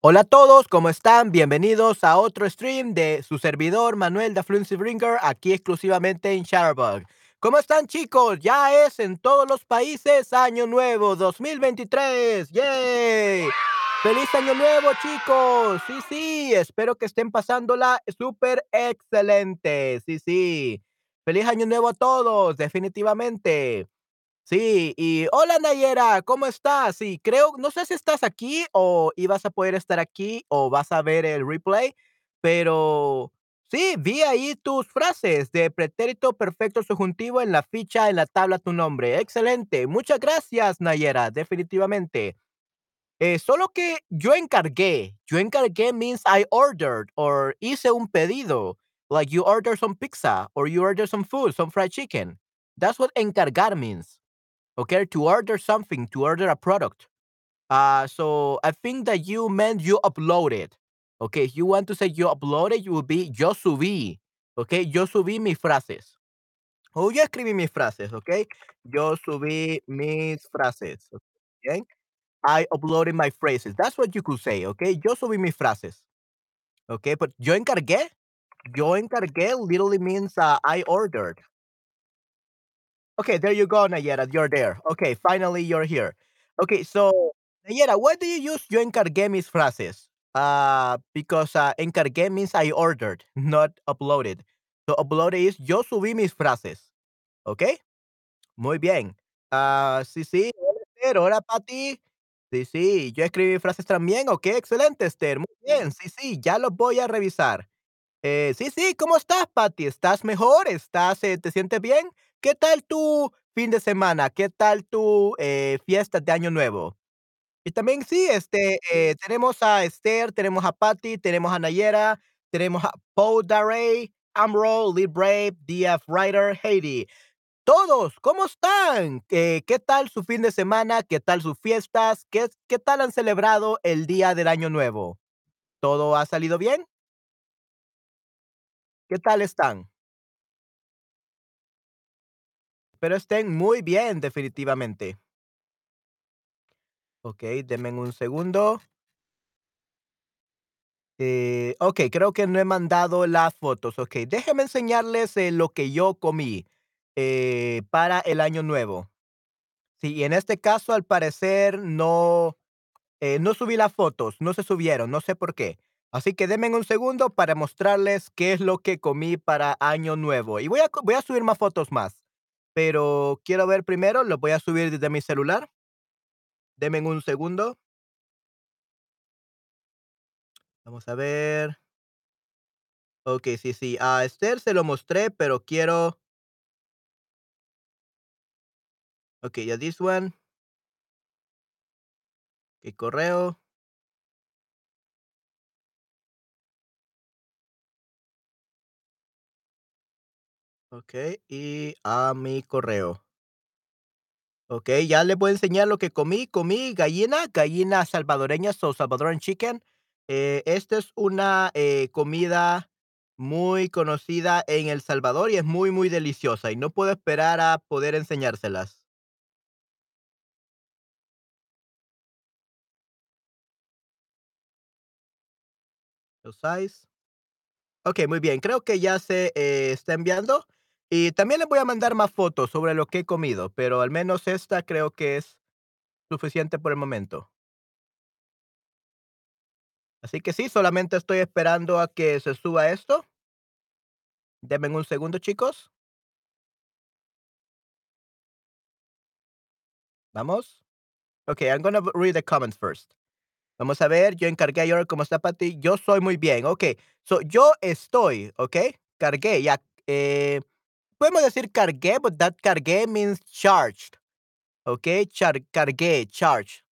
Hola a todos, ¿cómo están? Bienvenidos a otro stream de su servidor Manuel da Fluency Bringer, aquí exclusivamente en Shutterbug. ¿Cómo están chicos? Ya es en todos los países Año Nuevo 2023. ¡Yay! ¡Feliz Año Nuevo chicos! Sí, sí, espero que estén pasándola súper excelente. Sí, sí. ¡Feliz Año Nuevo a todos! Definitivamente. Sí, y hola Nayera, ¿cómo estás? Sí, creo, no sé si estás aquí o ibas a poder estar aquí o vas a ver el replay, pero sí, vi ahí tus frases de pretérito perfecto subjuntivo en la ficha, en la tabla tu nombre. Excelente. Muchas gracias, Nayera, definitivamente. Eh, solo que yo encargué. Yo encargué means I ordered or hice un pedido. Like you order some pizza or you order some food, some fried chicken. That's what encargar means. Okay, to order something, to order a product. Uh, so I think that you meant you uploaded. Okay, if you want to say you uploaded, you will be yo subí. Okay, yo subí mis frases. O yo escribí mis frases, okay? Yo subí mis frases. Okay? I uploaded my phrases. That's what you could say, okay? Yo subí mis frases. Okay, but yo encargué. Yo encargué literally means uh, I ordered. Okay, there you go, Nayera. You're there. Okay, finally you're here. Okay, so Nayera, why do you use yo encargué mis frases? Uh, because uh, encargué means I ordered, not uploaded. So uploaded is yo subí mis frases. Okay? Muy bien. Ah, sí, sí. Hola, Pati. Sí, sí. Yo escribí frases también. Ok, excelente, Esther. Muy bien. Sí, sí. Ya los voy a revisar. Eh, sí, sí, ¿cómo estás, Patty? ¿Estás mejor? ¿Estás, eh, te sientes bien? ¿Qué tal tu fin de semana? ¿Qué tal tu eh, fiesta de Año Nuevo? Y también sí, este, eh, tenemos a Esther, tenemos a Patty, tenemos a Nayera, tenemos a Paul Darey, Amro, Lee DF Writer, Haiti. Todos, ¿cómo están? Eh, ¿Qué tal su fin de semana? ¿Qué tal sus fiestas? ¿Qué, ¿Qué tal han celebrado el día del Año Nuevo? ¿Todo ha salido bien? ¿Qué tal están? Pero estén muy bien, definitivamente. Okey, denme un segundo. Eh, okey, creo que no he mandado las fotos. Okey, déjenme enseñarles, eh, lo que yo comí, eh, para el año nuevo. Sí, y en este caso, al parecer, no, no subí las fotos, no se subieron, no sé por qué. Así que denme un segundo para mostrarles qué es lo que comí para año nuevo. Y voy a voy a subir más fotos más, pero quiero ver primero, lo voy a subir desde mi celular. Denme un segundo. Vamos a ver. Okey, sí, sí. A Esther se lo mostré, pero quiero okey, ya this one. Y correo. Okey, y a mi correo. Okey, ya les voy a enseñar lo que comí. Comí gallina, gallina salvadoreña, so Salvadoran chicken. Eh, esta es una, eh, comida muy conocida en El Salvador y es muy, muy deliciosa, y no puedo esperar a poder enseñárselas. Los muy bien. Creo que ya se, eh, está enviando. Y también les voy a mandar más fotos sobre lo que he comido, pero al menos esta creo que es suficiente por el momento. Así que sí, solamente estoy esperando a que se suba esto. Denme un segundo, chicos. Vamos. Okey, I'm gonna read the comments first. Vamos a ver, yo encargué ayer, ¿cómo está Patty? Yo soy muy bien. Okey, so yo estoy, okey, cargué, ya, eh, podemos decir cargué, but that cargué means charged. Okay, char cargué, charge.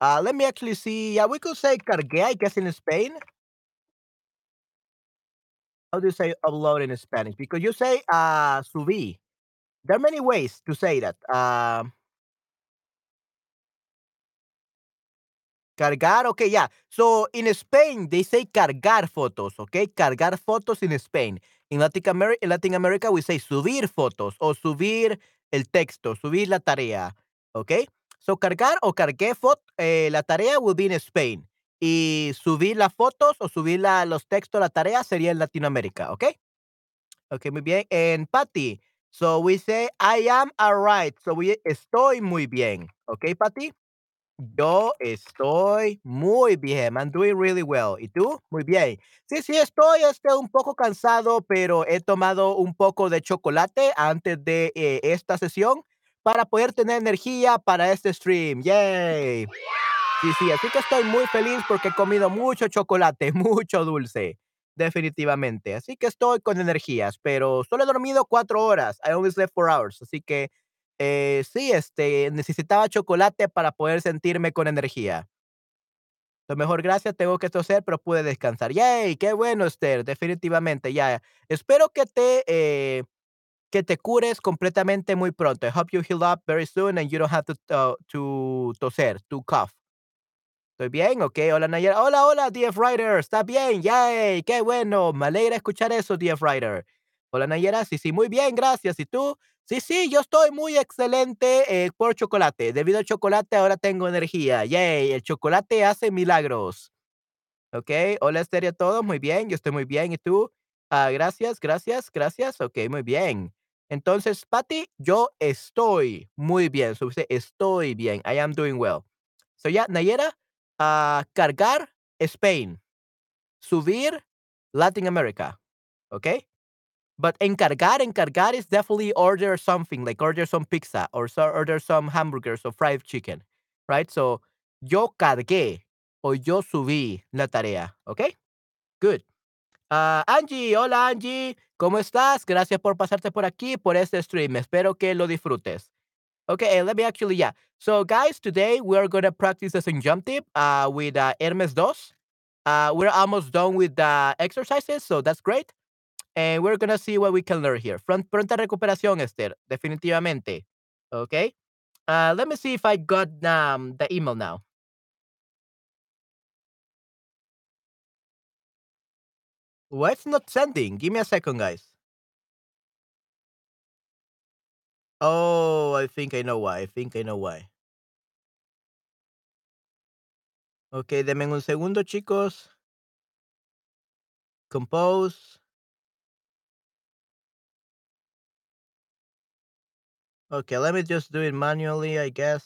Uh, let me actually see. Yeah, we could say cargué, I guess, in Spain. How do you say upload in Spanish? Because you say uh, subí. There are many ways to say that. Um, cargar, okay, yeah. So in Spain, they say cargar fotos, okay? Cargar fotos in Spain. In Latin, Ameri in America, we say subir fotos o subir el texto, subir la tarea, okay? So cargar o cargué fot eh, la tarea will be in Spain. y subir las fotos o subir la los textos, la tarea sería en Latinoamérica, ¿okey? Okey, muy bien. And Patty, so we say, I am alright. So we estoy muy bien, ¿okey, Patty? Yo estoy muy bien. I'm doing really well. ¿Y tú? Muy bien. Sí, sí, estoy, este, un poco cansado, pero he tomado un poco de chocolate antes de, eh, esta sesión para poder tener energía para este stream. Yay. Sí, sí, así que estoy muy feliz porque he comido mucho chocolate, mucho dulce, definitivamente. Así que estoy con energías, pero solo he dormido 4 horas. I only slept 4 hours. Así que, eh, sí, este, necesitaba chocolate para poder sentirme con energía. Lo mejor, gracias, tengo que toser, pero pude descansar. Yay, qué bueno, Esther, definitivamente, ya. Espero que te, eh, que te cures completamente muy pronto. I hope you heal up very soon and you don't have to, uh, to toser, to cough. ¿Estoy bien? Okey. Hola, Nayera. Hola, hola, DF Rider. ¿Estás bien? Yay, qué bueno. Me alegra escuchar eso, DF Rider. Hola, Nayera. Sí, sí, muy bien, gracias. ¿Y tú? Sí, sí, yo estoy muy excelente, eh, por chocolate. Debido al chocolate ahora tengo energía. Yay, el chocolate hace milagros. Okey. Hola, Esther a todos. Muy bien, yo estoy muy bien. ¿Y tú? Ah, gracias, gracias, gracias. Okey, muy bien. Entonces, Patty, yo estoy muy bien. So, dice estoy bien. I am doing well. So, yeah, Nayera, ah, cargar, Spain. Subir, Latin America. ¿Okey? But encargar, encargar is definitely order something, like order some pizza or so order some hamburgers or fried chicken, right? So, yo cargué o yo subí la tarea, ¿okey? Good. Ah, Angie, hola, Angie, ¿cómo estás? Gracias por pasarte por aquí, por este stream. Espero que lo disfrutes. Okay, let me actually yeah. So, guys, today we're gonna practice the subjunctive uh, with, uh, Hermes 2. Uh, we're almost done with the exercises, so that's great. And we're gonna see what we can learn here. Front pronta recuperación, Esther, definitivamente. Okay. Uh, let me see if I got, um, the email now. Why it's not sending? Give me a second, guys. Oh, I think I know why, I think I know why. Okey, denme un segundo, chicos. Compose. Okay, let me just do it manually, I guess.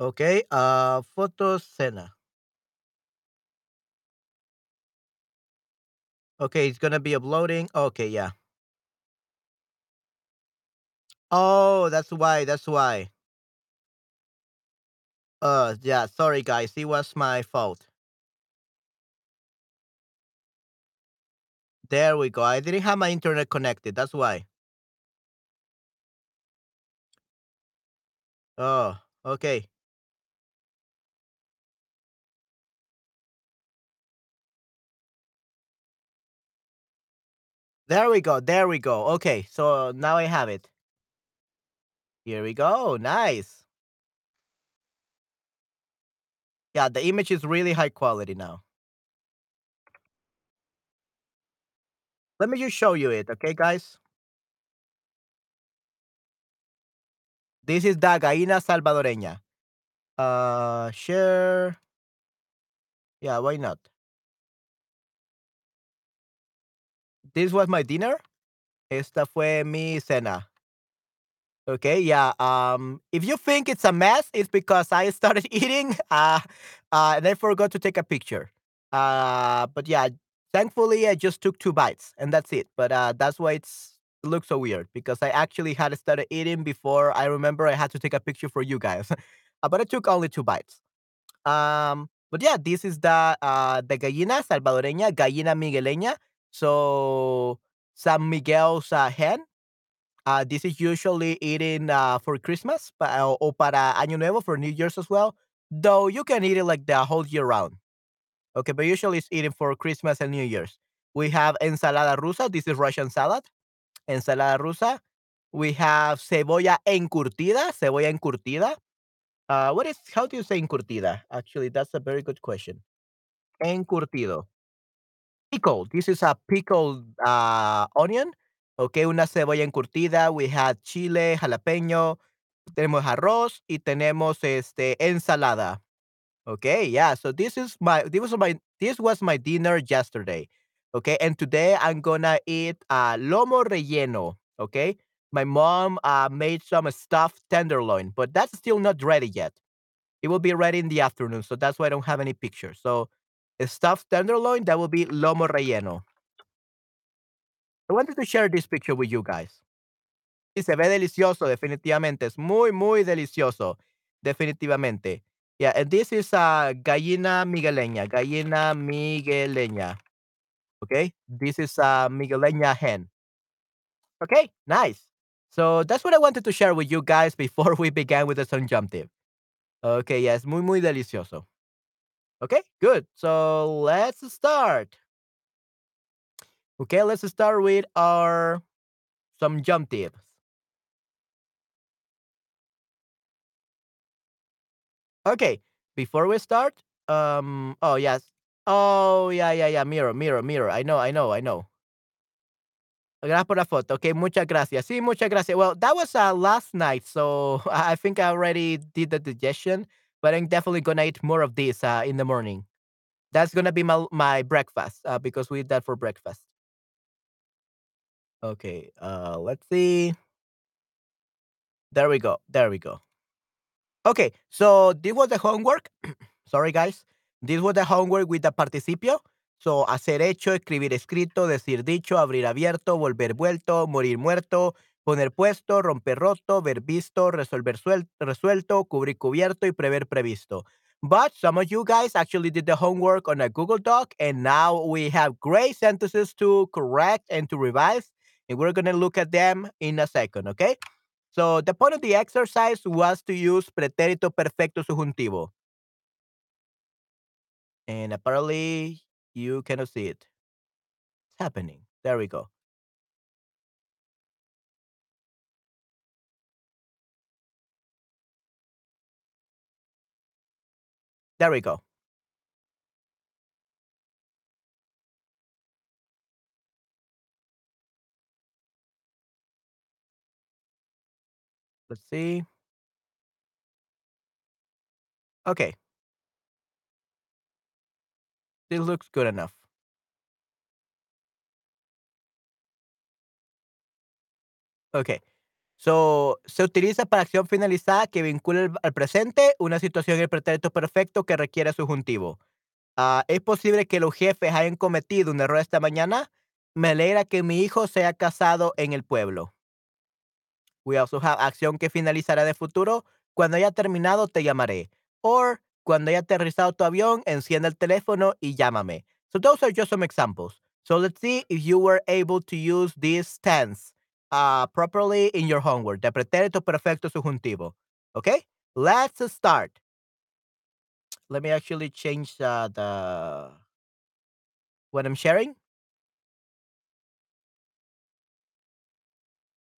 Okay, uh, fotos, cena. Okay, it's gonna be uploading. Okay, yeah. Oh, that's why, that's why. Uh, yeah, sorry, guys, it was my fault. There we go. I didn't have my internet connected, that's why. Oh, okay. There we go, there we go. Okay, so now I have it. Here we go, nice. Yeah, the image is really high quality now. Let me just show you it, okay, guys? This is the gallina salvadoreña. Uh, share. Yeah, why not? This was my dinner. Esta fue mi cena. Okay, yeah, um, if you think it's a mess, it's because I started eating, uh, uh, and I forgot to take a picture. Uh, but yeah, thankfully, I just took 2 bites, and that's it. But, uh, that's why it's it looks so weird because I actually had started eating before I remember I had to take a picture for you guys. Uh, but I took only 2 bites. Um, but yeah, this is the, uh, the gallina salvadoreña, gallina migueleña. So, San Miguel's, uh, hen. Uh, this is usually eaten, uh, for Christmas, pa o o para Año Nuevo, for New Year's as well, though you can eat it, like, the whole year round. Okay, but usually it's eaten for Christmas and New Year's. We have ensalada rusa, this is Russian salad, ensalada rusa. We have cebolla encurtida, cebolla encurtida. Uh, what is how do you say encurtida? Actually, that's a very good question. Encurtido. Pickle, this is a pickled, uh, onion. Okay, una cebolla encurtida. We had chile, jalapeño, tenemos arroz y tenemos este ensalada. Okay, yeah. So this is my this was my this was my dinner yesterday. Okay, and today I'm gonna eat uh lomo relleno. Okay, my mom uh made some stuffed tenderloin, but that's still not ready yet. It will be ready in the afternoon, so that's why I don't have any pictures. So stuffed tenderloin that will be lomo relleno. I wanted to share this picture with you guys. Y se ve delicioso, definitivamente. Es muy, muy delicioso. Definitivamente. Yeah, and this is uh, gallina migueleña. Gallina migueleña. Okay, this is a migueleña hen. Okay, nice. So that's what I wanted to share with you guys before we began with the subjunctive. Okay, yes, muy, muy delicioso. Okay, good. So let's start. Okay, let's start with our subjunctive. Okay, before we start, um, oh yes, oh yeah, yeah, yeah, mirror, mirror, mirror. I know, I know, I know. Gracias por la foto. Okay, muchas gracias. Sí, muchas gracias. Well, that was uh, last night, so I think I already did the digestion, but I'm definitely gonna eat more of this uh, in the morning. That's gonna be my my breakfast uh, because we eat that for breakfast. Okay, uh, let's see. There we go. There we go. Okay, so this was the homework. Sorry, guys. This was the homework with the participio. So, hacer hecho, escribir escrito, decir dicho, abrir abierto, volver vuelto, morir muerto, poner puesto, romper roto, ver visto, resolver suel- resuelto, cubrir cubierto y prever previsto. But some of you guys actually did the homework on a Google Doc, and now we have great sentences to correct and to revise, and we're going to look at them in a second, okay? So, the point of the exercise was to use pretérito perfecto subjuntivo. And apparently, you cannot see it. It's happening. There we go. There we go. Let's see. Okay. This looks good enough. Okay. So, se utiliza para acción finalizada que vincula al, presente una situación en el pretérito perfecto que requiere subjuntivo. Ah, ¿Es posible que los jefes hayan cometido un error esta mañana? Me alegra que mi hijo se haya casado en el pueblo. We also have acción que finalizará de futuro. Cuando haya terminado, te llamaré. Or, cuando haya aterrizado tu avión, enciende el teléfono y llámame. So those are just some examples. So let's see if you were able to use this tense uh, properly in your homework. De pretérito perfecto subjuntivo. Okay? Let's start. Let me actually change uh, the what I'm sharing.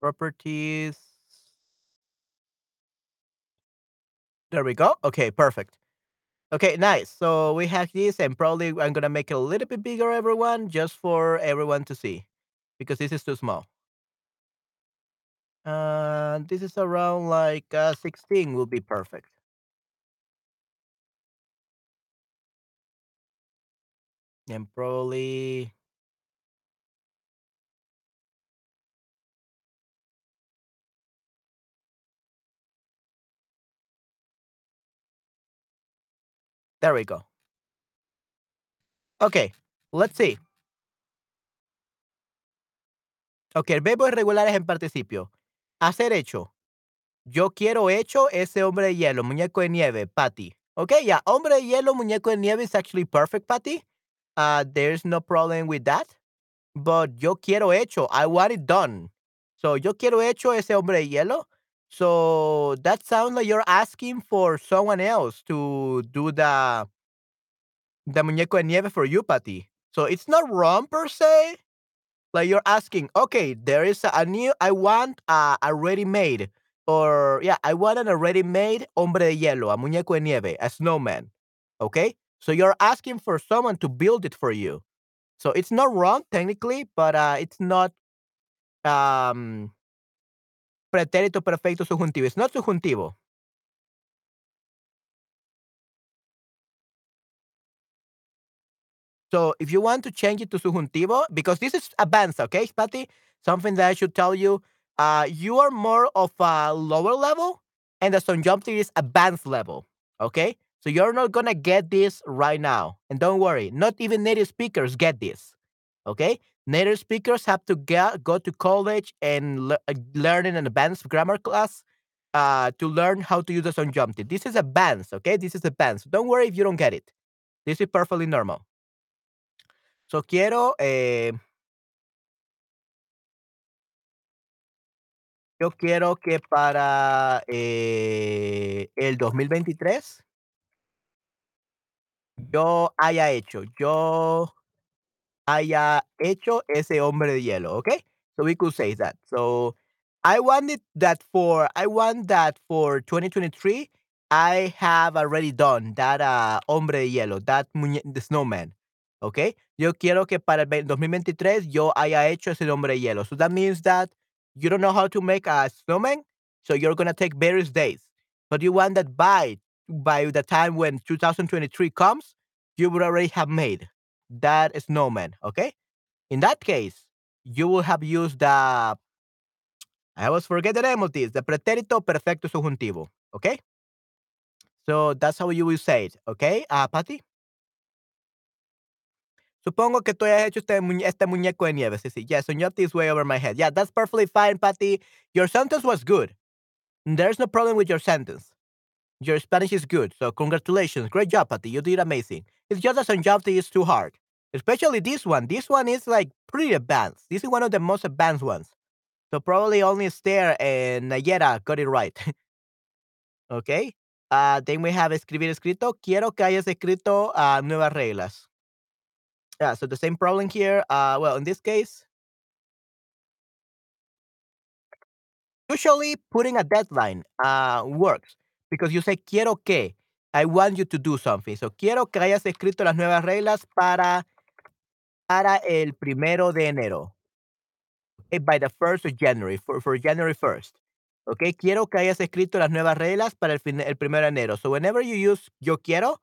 Properties. There we go. Okay, perfect. Okay, nice. So we have this, and probably I'm gonna make it a little bit bigger, everyone, just for everyone to see, because this is too small. Uh, this is around like uh, 16 will be perfect. And probably there we go. Okay, let's see. Ok, el verbo irregular es en participio. Hacer hecho. Yo quiero hecho ese hombre de hielo, muñeco de nieve, Patty. Okay, yeah, hombre de hielo, muñeco de nieve is actually perfect, Patty. Uh, there's no problem with that. But yo quiero hecho. I want it done. So yo quiero hecho ese hombre de hielo. So that sounds like you're asking for someone else to do the the muñeco de nieve for you, Patty. So it's not wrong per se. Like you're asking, okay, there is a, a new. I want a, a ready-made, or yeah, I want an already made hombre de hielo, a muñeco de nieve, a snowman. Okay, so you're asking for someone to build it for you. So it's not wrong technically, but uh, it's not um pretérito perfecto subjuntivo. It's not subjuntivo. So if you want to change it to subjuntivo, because this is advanced, okay, Patty? Something that I should tell you. Uh, you are more of a lower level, and the subjunctive is advanced level, okay? So you're not gonna get this right now. And don't worry, not even native speakers get this, okay? Native speakers have to get, go to college and le- uh, learn an advanced grammar class uh, to learn how to use the subjunctive. This is advanced, okay? This is advanced. Don't worry if you don't get it. This is perfectly normal. So quiero, eh, yo quiero que para eh, el 2023 yo haya hecho, yo haya hecho ese hombre de hielo, okay? So we could say that. So I wanted that for I want that for 2023 I have already done that uh, hombre de hielo, that muñe- the snowman. Okay? Yo quiero que para el 2023 yo haya hecho ese hombre de hielo. So that means that you don't know how to make a snowman, so you're gonna take various days. But you want that by by the time when 2023 comes, you would already have made that snowman. Okay? In that case, you will have used the I always forget the name of this, the pretérito perfecto subjuntivo. Okay? So that's how you will say it. Okay, uh, Patty? Supongo que tú hayas hecho este, muñe- este muñeco de nieve. Sí, sí. Yes, so you have this way over my head. Yeah, that's perfectly fine, Patty. Your sentence was good. There's no problem with your sentence. Your Spanish is good. So congratulations. Great job, Patty. You did amazing. It's just that subjunctive is too hard. Especially this one. This one is like pretty advanced. This is one of the most advanced ones. So probably only Esther and Nayera got it right. okay. Uh, then we have escribir escrito. Quiero que hayas escrito uh, nuevas reglas. Yeah, so the same problem here. Uh, well, in this case, usually putting a deadline uh, works because you say quiero que. I want you to do something. So quiero que hayas escrito las nuevas reglas para, para el primero de enero. Okay, by the 1st of January, for, for January 1st. Okay, quiero que hayas escrito las nuevas reglas para el, fin, el primero de enero. So whenever you use yo quiero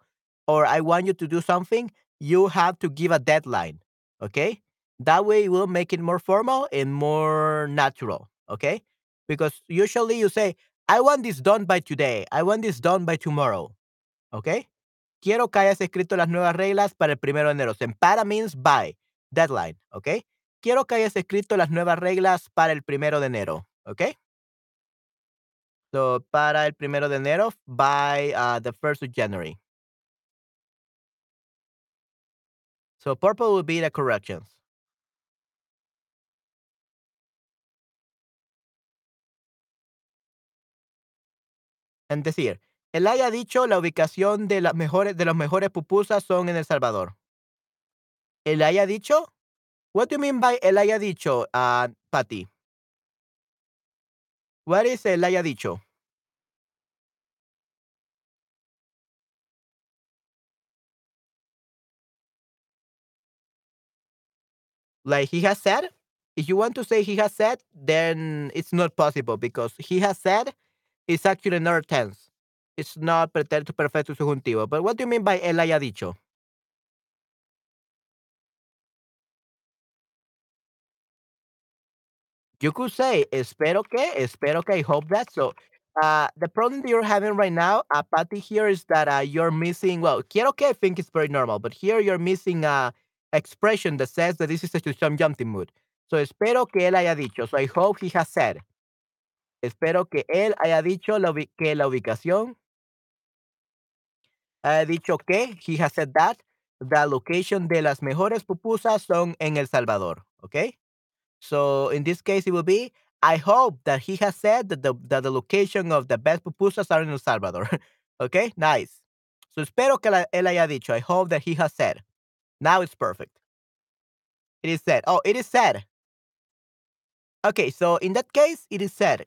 or I want you to do something, you have to give a deadline. Okay, that way it will make it more formal and more natural. Okay, because usually you say, I want this done by today. I want this done by tomorrow. Okay, quiero que hayas escrito las nuevas reglas para el primero de enero. Para means by, deadline. Okay, quiero que hayas escrito las nuevas reglas para el primero de enero. Okay. So, para el primero de enero, by uh, the 1st of January. So, purple will be the corrections. Es decir, él haya dicho la ubicación de las mejores de los mejores pupusas son en El Salvador. Él haya dicho? What do you mean by él haya dicho, uh, Patty? What is él haya dicho? Like he has said? If you want to say he has said, then it's not possible because he has said is actually another tense. It's not pretérito perfecto subjuntivo. But what do you mean by él haya dicho? You could say, espero que, espero que, I hope that. So, uh, the problem that you're having right now, uh, Patty, here is that uh, you're missing, well, quiero que, I think it's very normal, but here you're missing a expression that says that this is a subjunctive mood. So, espero que él haya dicho. So, I hope he has said. Espero que él haya dicho ubi- que la ubicación, haya dicho que, he has said that, the location de las mejores pupusas son en El Salvador. Okay? So in this case, it will be I hope that he has said that the, that the location of the best pupusas are in El Salvador. okay, nice. So espero que la, él haya dicho. I hope that he has said. Now it's perfect. It is said. Oh, it is said. Okay, so in that case, it is said.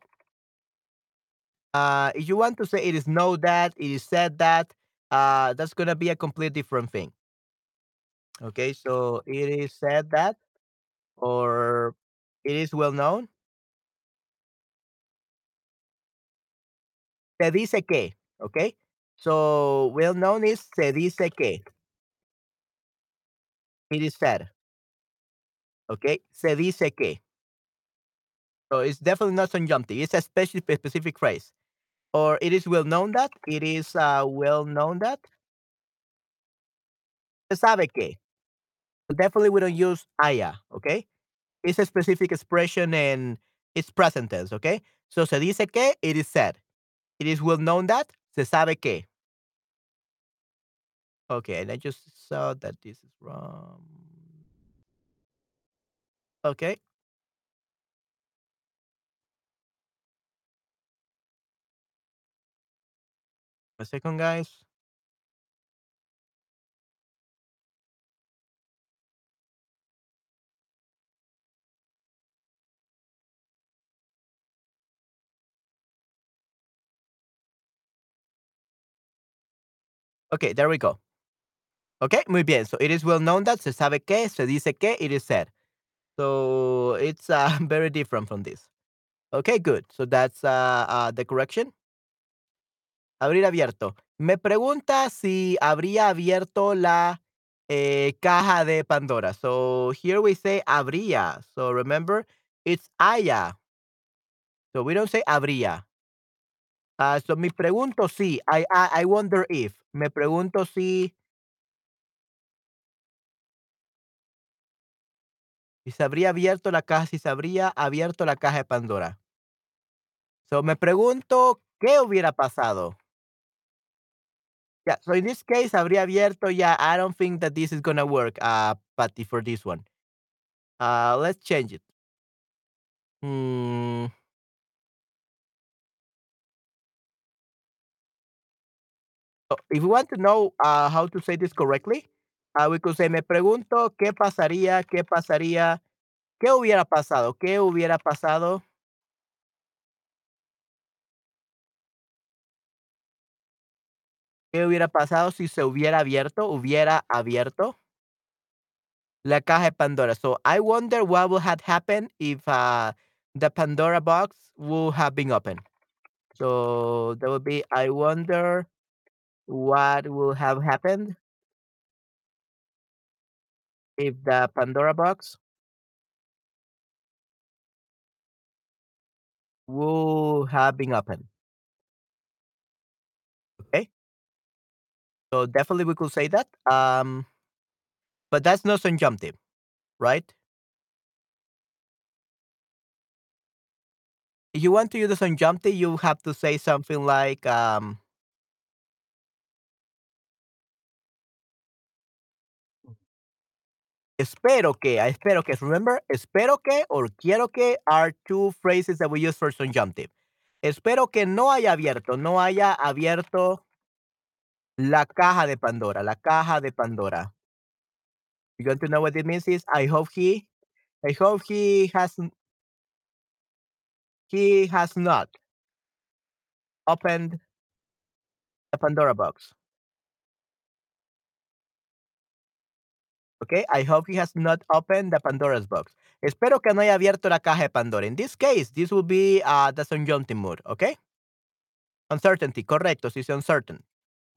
Uh, if you want to say it is know that, it is said that, uh, that's gonna be a complete different thing. Okay, so it is said that, or it is well known. Se dice que, okay? So well known is se dice que. It is said. Okay? Se dice que. So it's definitely not subjunctive. It's a specific specific phrase. Or it is well known that. It is uh, well known that. Se sabe que. Definitely we don't use haya, okay? It's a specific expression and it's present tense, okay? So se dice que, it is said. It is well known that. Se sabe que. Okay, and I just saw that this is wrong. Okay. A second, guys. Okay, there we go. Okay, muy bien. So it is well known that se sabe que, se dice que, it is said. So it's uh, very different from this. Okay, good. So that's uh, uh, the correction. Abrir abierto. Me pregunta si habría abierto la eh, caja de Pandora. So here we say habría. So remember, it's haya. So we don't say habría. Uh, so me pregunto si. I, I, I wonder if. Me pregunto si. Si se habría abierto la caja, si se habría abierto la caja de Pandora. So me pregunto qué hubiera pasado. Yeah, so in this case, habría abierto. Yeah, I don't think that this is gonna work, uh, Patty, for this one. Uh, let's change it. Hmm. So if we want to know uh, how to say this correctly, uh, we could say, me pregunto qué pasaría, qué pasaría, qué hubiera pasado, qué hubiera pasado. ¿Qué hubiera pasado si se hubiera abierto, hubiera abierto la caja de Pandora? So I wonder what would have happened if uh, the Pandora box would have been open. So that would be, I wonder what would have happened if the Pandora box would have been open. Okay. So definitely we could say that. Um, but that's not subjunctive, right? If you want to use the subjunctive, you have to say something like, um, espero que, I espero que. Remember, espero que or quiero que are two phrases that we use for subjunctive. Espero que no haya abierto, no haya abierto la caja de Pandora, la caja de Pandora. You want to know what it means? Is I hope he, I hope he has, he has not opened the Pandora box. Okay, I hope he has not opened the Pandora's box. Espero que no haya abierto la caja de Pandora. In this case, this will be uh, the subjunctive mood, okay? Uncertainty, correcto, sí, sí, uncertain.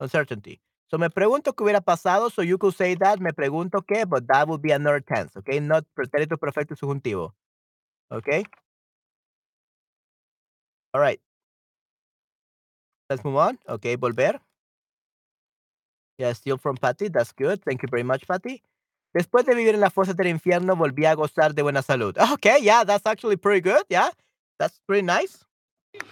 Uncertainty. So me pregunto qué hubiera pasado, so you could say that, me pregunto qué, but that would be another tense, okay? Not pretérito perfecto subjuntivo. Okay? All right. Let's move on. Okay, volver. Yeah, still from Patty. That's good. Thank you very much, Patty. Después de vivir en las fosas del infierno, volví a gozar de buena salud. Okay, yeah, that's actually pretty good. Yeah, that's pretty nice.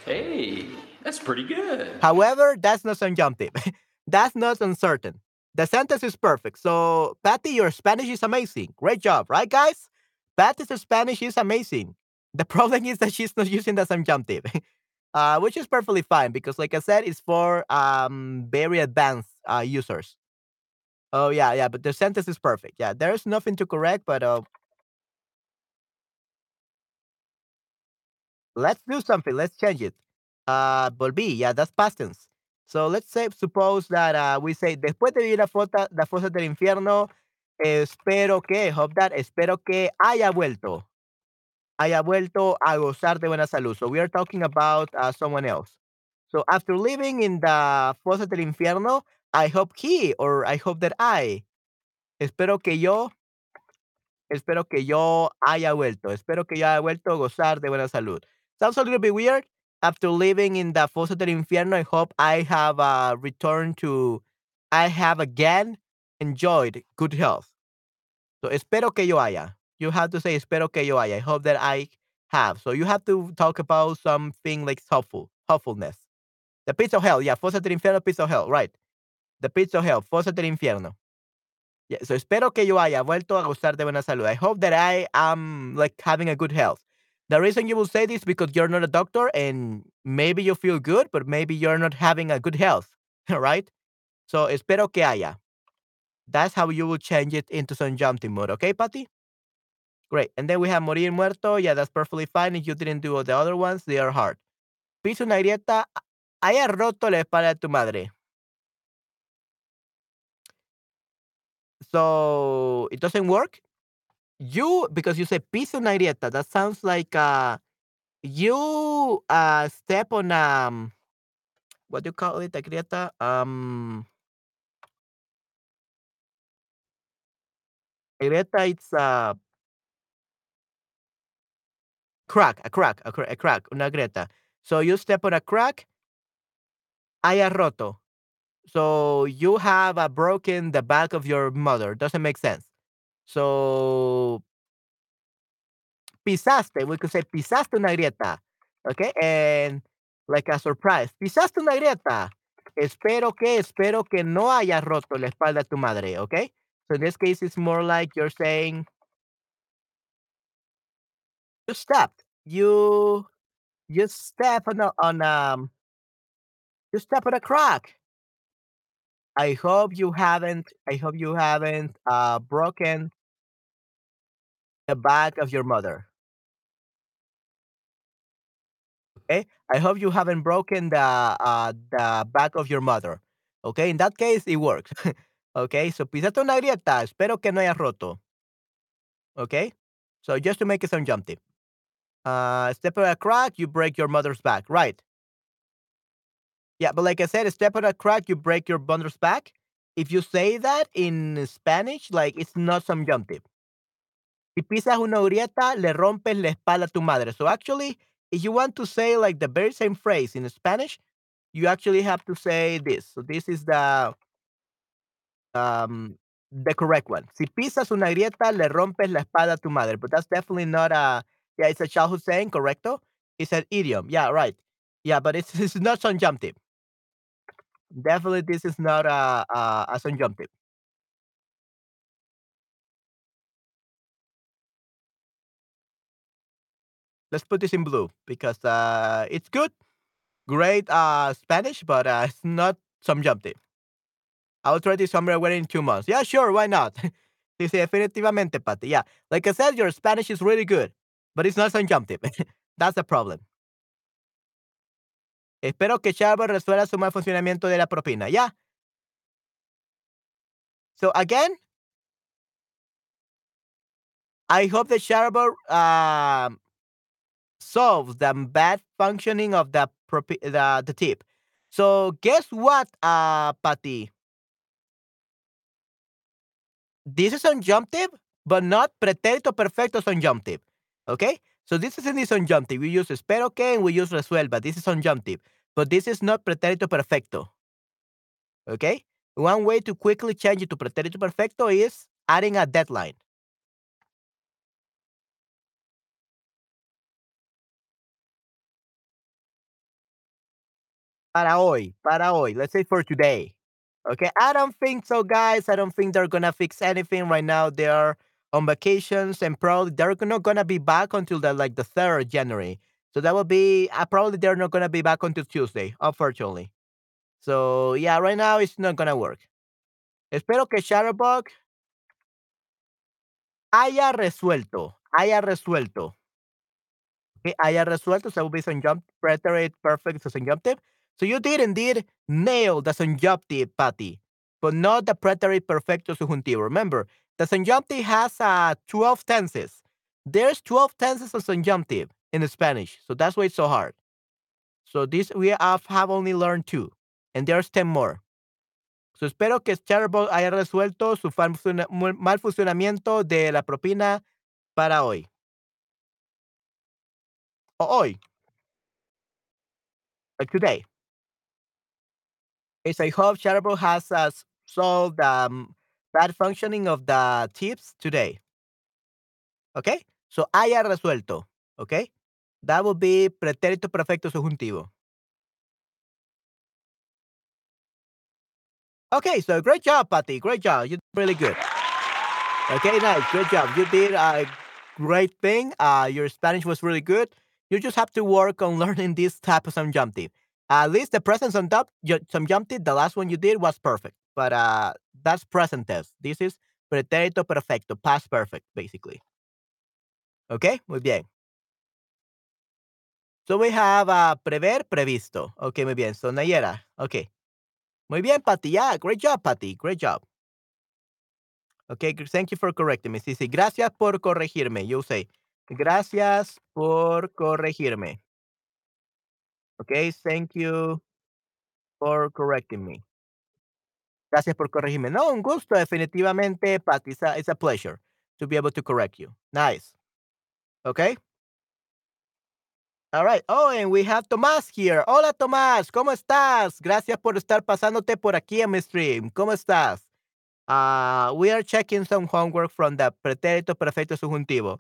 Hey, that's pretty good. However, that's not subjunctive. that's not uncertain. The sentence is perfect. So, Patty, your Spanish is amazing. Great job, right, guys? Patty's Spanish is amazing. The problem is that she's not using the subjunctive, uh, which is perfectly fine because, like I said, it's for um, very advanced uh, users. Oh yeah, yeah, but the sentence is perfect. Yeah, there's nothing to correct, but uh, let's do something. Let's change it. Uh, volví. Yeah, that's past tense. So let's say, suppose that uh, we say, después de vivir la fosa, la fosa del infierno, espero que, hope that, espero que haya vuelto, haya vuelto a gozar de buena salud. So we are talking about uh, someone else. So after living in the fosa del infierno, I hope he or I hope that I. Espero que yo. Espero que yo haya vuelto. Espero que yo haya vuelto a gozar de buena salud. Sounds a little bit weird. After living in the fosa del infierno, I hope I have uh, returned to. I have again enjoyed good health. So espero que yo haya. You have to say espero que yo haya. I hope that I have. So you have to talk about something like helpful, helpfulness. The pits of hell. Yeah, fosa del infierno, pits of hell. Right. The pits of hell, fosa del infierno. Yeah, so espero que yo haya vuelto a gozar de buena salud. I hope that I am like having a good health. The reason you will say this because you're not a doctor and maybe you feel good, but maybe you're not having a good health, right? So espero que haya. That's how you will change it into subjunctive mode, okay, Patty? Great. And then we have morir muerto. Yeah, that's perfectly fine. If you didn't do all the other ones, they are hard. Piso una grieta. Haya roto la espalda de tu madre. So it doesn't work. You because you say piso una grieta. That sounds like uh you uh step on um what do you call it? A grieta. Um a grieta it's a crack, a crack, a, cra- a crack, una grieta. So you step on a crack. Haya roto. So you have uh, broken the back of your mother. Doesn't make sense. So pisaste. We could say pisaste una grieta. Okay, and like a surprise. Pisaste una grieta. Espero que, espero que no haya roto la espalda a tu madre. Okay, so in this case, it's more like you're saying you stepped. You you step on a, on um you step on a crack. I hope you haven't. I hope you haven't uh, broken the back of your mother. Okay, I hope you haven't broken the uh, the back of your mother. Okay, in that case, it works. okay, so pisaste una grieta. Espero que no hayas roto. Okay, so just to make it sound jumpy. Uh, step on a crack, you break your mother's back. Right. Yeah, but like I said, step on a crack, you break your mother's back. If you say that in Spanish, like it's not subjunctive. Si pisas una grieta, le rompes la espalda a tu madre. So actually, if you want to say like the very same phrase in Spanish, you actually have to say this. So this is the um the correct one. Si pisas una grieta, le rompes la espalda a tu madre. But that's definitely not a yeah, it's a childhood saying, correcto? It's an idiom. Yeah, right. Yeah, but it's, it's not subjunctive. Definitely, this is not a a, a subjunctive. Let's put this in blue because uh, it's good, great uh, Spanish, but uh, it's not some subjunctive. I'll try this somewhere in two months. Yeah, sure, why not? Dice definitivamente, Patty. Yeah, like I said, your Spanish is really good, but it's not subjunctive. That's the problem. Espero que Chavo resuelva su mal funcionamiento de la propina. Yeah. So again, I hope that Charbor um solves the bad functioning of the the, the tip. So guess what, uh, Patty? This is subjunctive, but not pretérito perfecto subjunctive. Okay? So this is in the subjunctive. We use espero que and we use resuelva. But this is subjunctive. But this is not pretérito perfecto. Okay? One way to quickly change it to pretérito perfecto is adding a deadline. Para hoy, para hoy. Let's say for today. Okay, I don't think so, guys. I don't think they're gonna fix anything right now. They are on vacations and probably they're not gonna be back until the like the third January. So that will be uh, probably they're not gonna be back until Tuesday, unfortunately. So yeah, right now it's not gonna work. Espero que Shutterbug haya resuelto, haya resuelto. Okay, haya resuelto, so will be subjunctive, preterite, perfect, so subjunctive. So you did indeed nail the subjunctive, Patty, but not the preterite perfecto subjuntivo. Remember, the subjunctive has uh, 12 tenses. There's 12 tenses of subjunctive in Spanish, so that's why it's so hard. So this we have, have only learned two, and there's 10 more. So espero que Chatterbug haya resuelto su mal funcionamiento de la propina para hoy. O hoy. Like today. So I hope Chatterbug has uh, solved the um, bad functioning of the tips today. Okay? So haya resuelto. Okay? That would be pretérito perfecto subjuntivo. Okay, so great job, Patty. Great job. You did really good. Okay, nice. Great job. You did a great thing. Uh, your Spanish was really good. You just have to work on learning this type of subjunctive. At least the present subjunctive, the last one you did was perfect. But uh, that's present tense. This is pretérito perfecto, past perfect, basically. Okay, muy bien. So we have uh, prever, previsto. Okay, muy bien. So Nayera. Okay. Muy bien, Patty. Yeah, great job, Patty. Great job. Okay, thank you for correcting me. Sí, sí. Gracias por corregirme. You say. Gracias por corregirme. Okay, thank you for correcting me. Gracias por corregirme. No, un gusto, definitivamente, Patty. It's a, it's a pleasure to be able to correct you. Nice. Okay. All right. Oh, and we have Tomás here. Hola, Tomás. ¿Cómo estás? Gracias por estar pasándote por aquí en mi stream. ¿Cómo estás? Uh, we are checking some homework from the pretérito perfecto subjuntivo.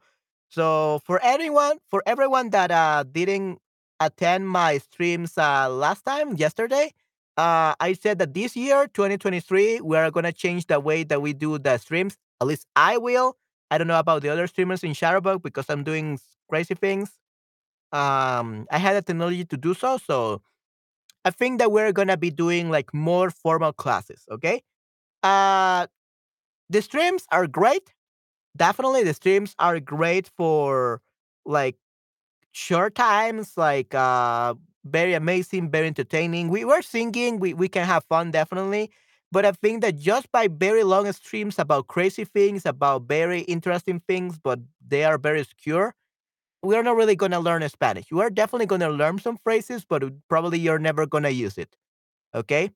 So for anyone, for everyone that uh, didn't attend my streams uh, last time, yesterday, uh, I said that this year, 2023, we are gonna change the way that we do the streams. At least I will. I don't know about the other streamers in Chatterbug because I'm doing crazy things um I had the technology to do so. So I think that we're gonna be doing like more formal classes. Okay. Uh the streams are great. Definitely the streams are great for like short times, like uh very amazing, very entertaining. We were singing, we, we can have fun definitely. But I think that just by very long streams about crazy things, about very interesting things, but they are very obscure, we're not really going to learn Spanish. You are definitely going to learn some phrases, but probably you're never going to use it. Okay.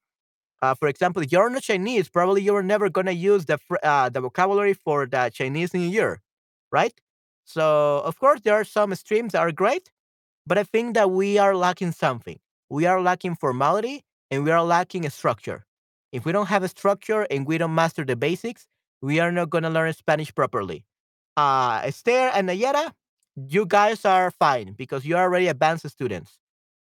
Uh, for example, you're not Chinese, probably you're never going to use the uh, the vocabulary for the Chinese New Year, right? So of course there are some streams that are great, but I think that we are lacking something. We are lacking formality and we are lacking a structure. If we don't have a structure and we don't master the basics, we are not going to learn Spanish properly. Uh, Esther and Nayera, you guys are fine because you're already advanced students.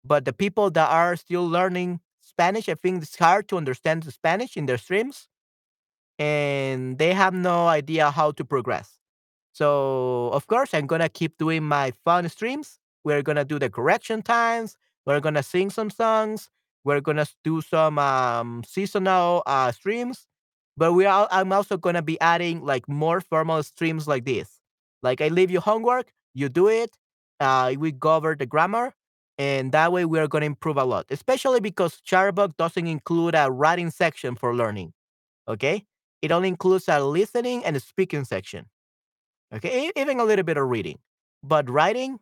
But the people that are still learning Spanish, I think it's hard to understand the Spanish in their streams and they have no idea how to progress. So, of course, I'm going to keep doing my fun streams. We're going to do the correction times. We're going to sing some songs. We're going to do some um, seasonal uh, streams. But we are, I'm also going to be adding like more formal streams like this. Like I leave you homework you do it. Uh, we cover the grammar, and that way we are going to improve a lot. Especially because Chatterbug doesn't include a writing section for learning. Okay, it only includes a listening and a speaking section. Okay, even a little bit of reading, but writing,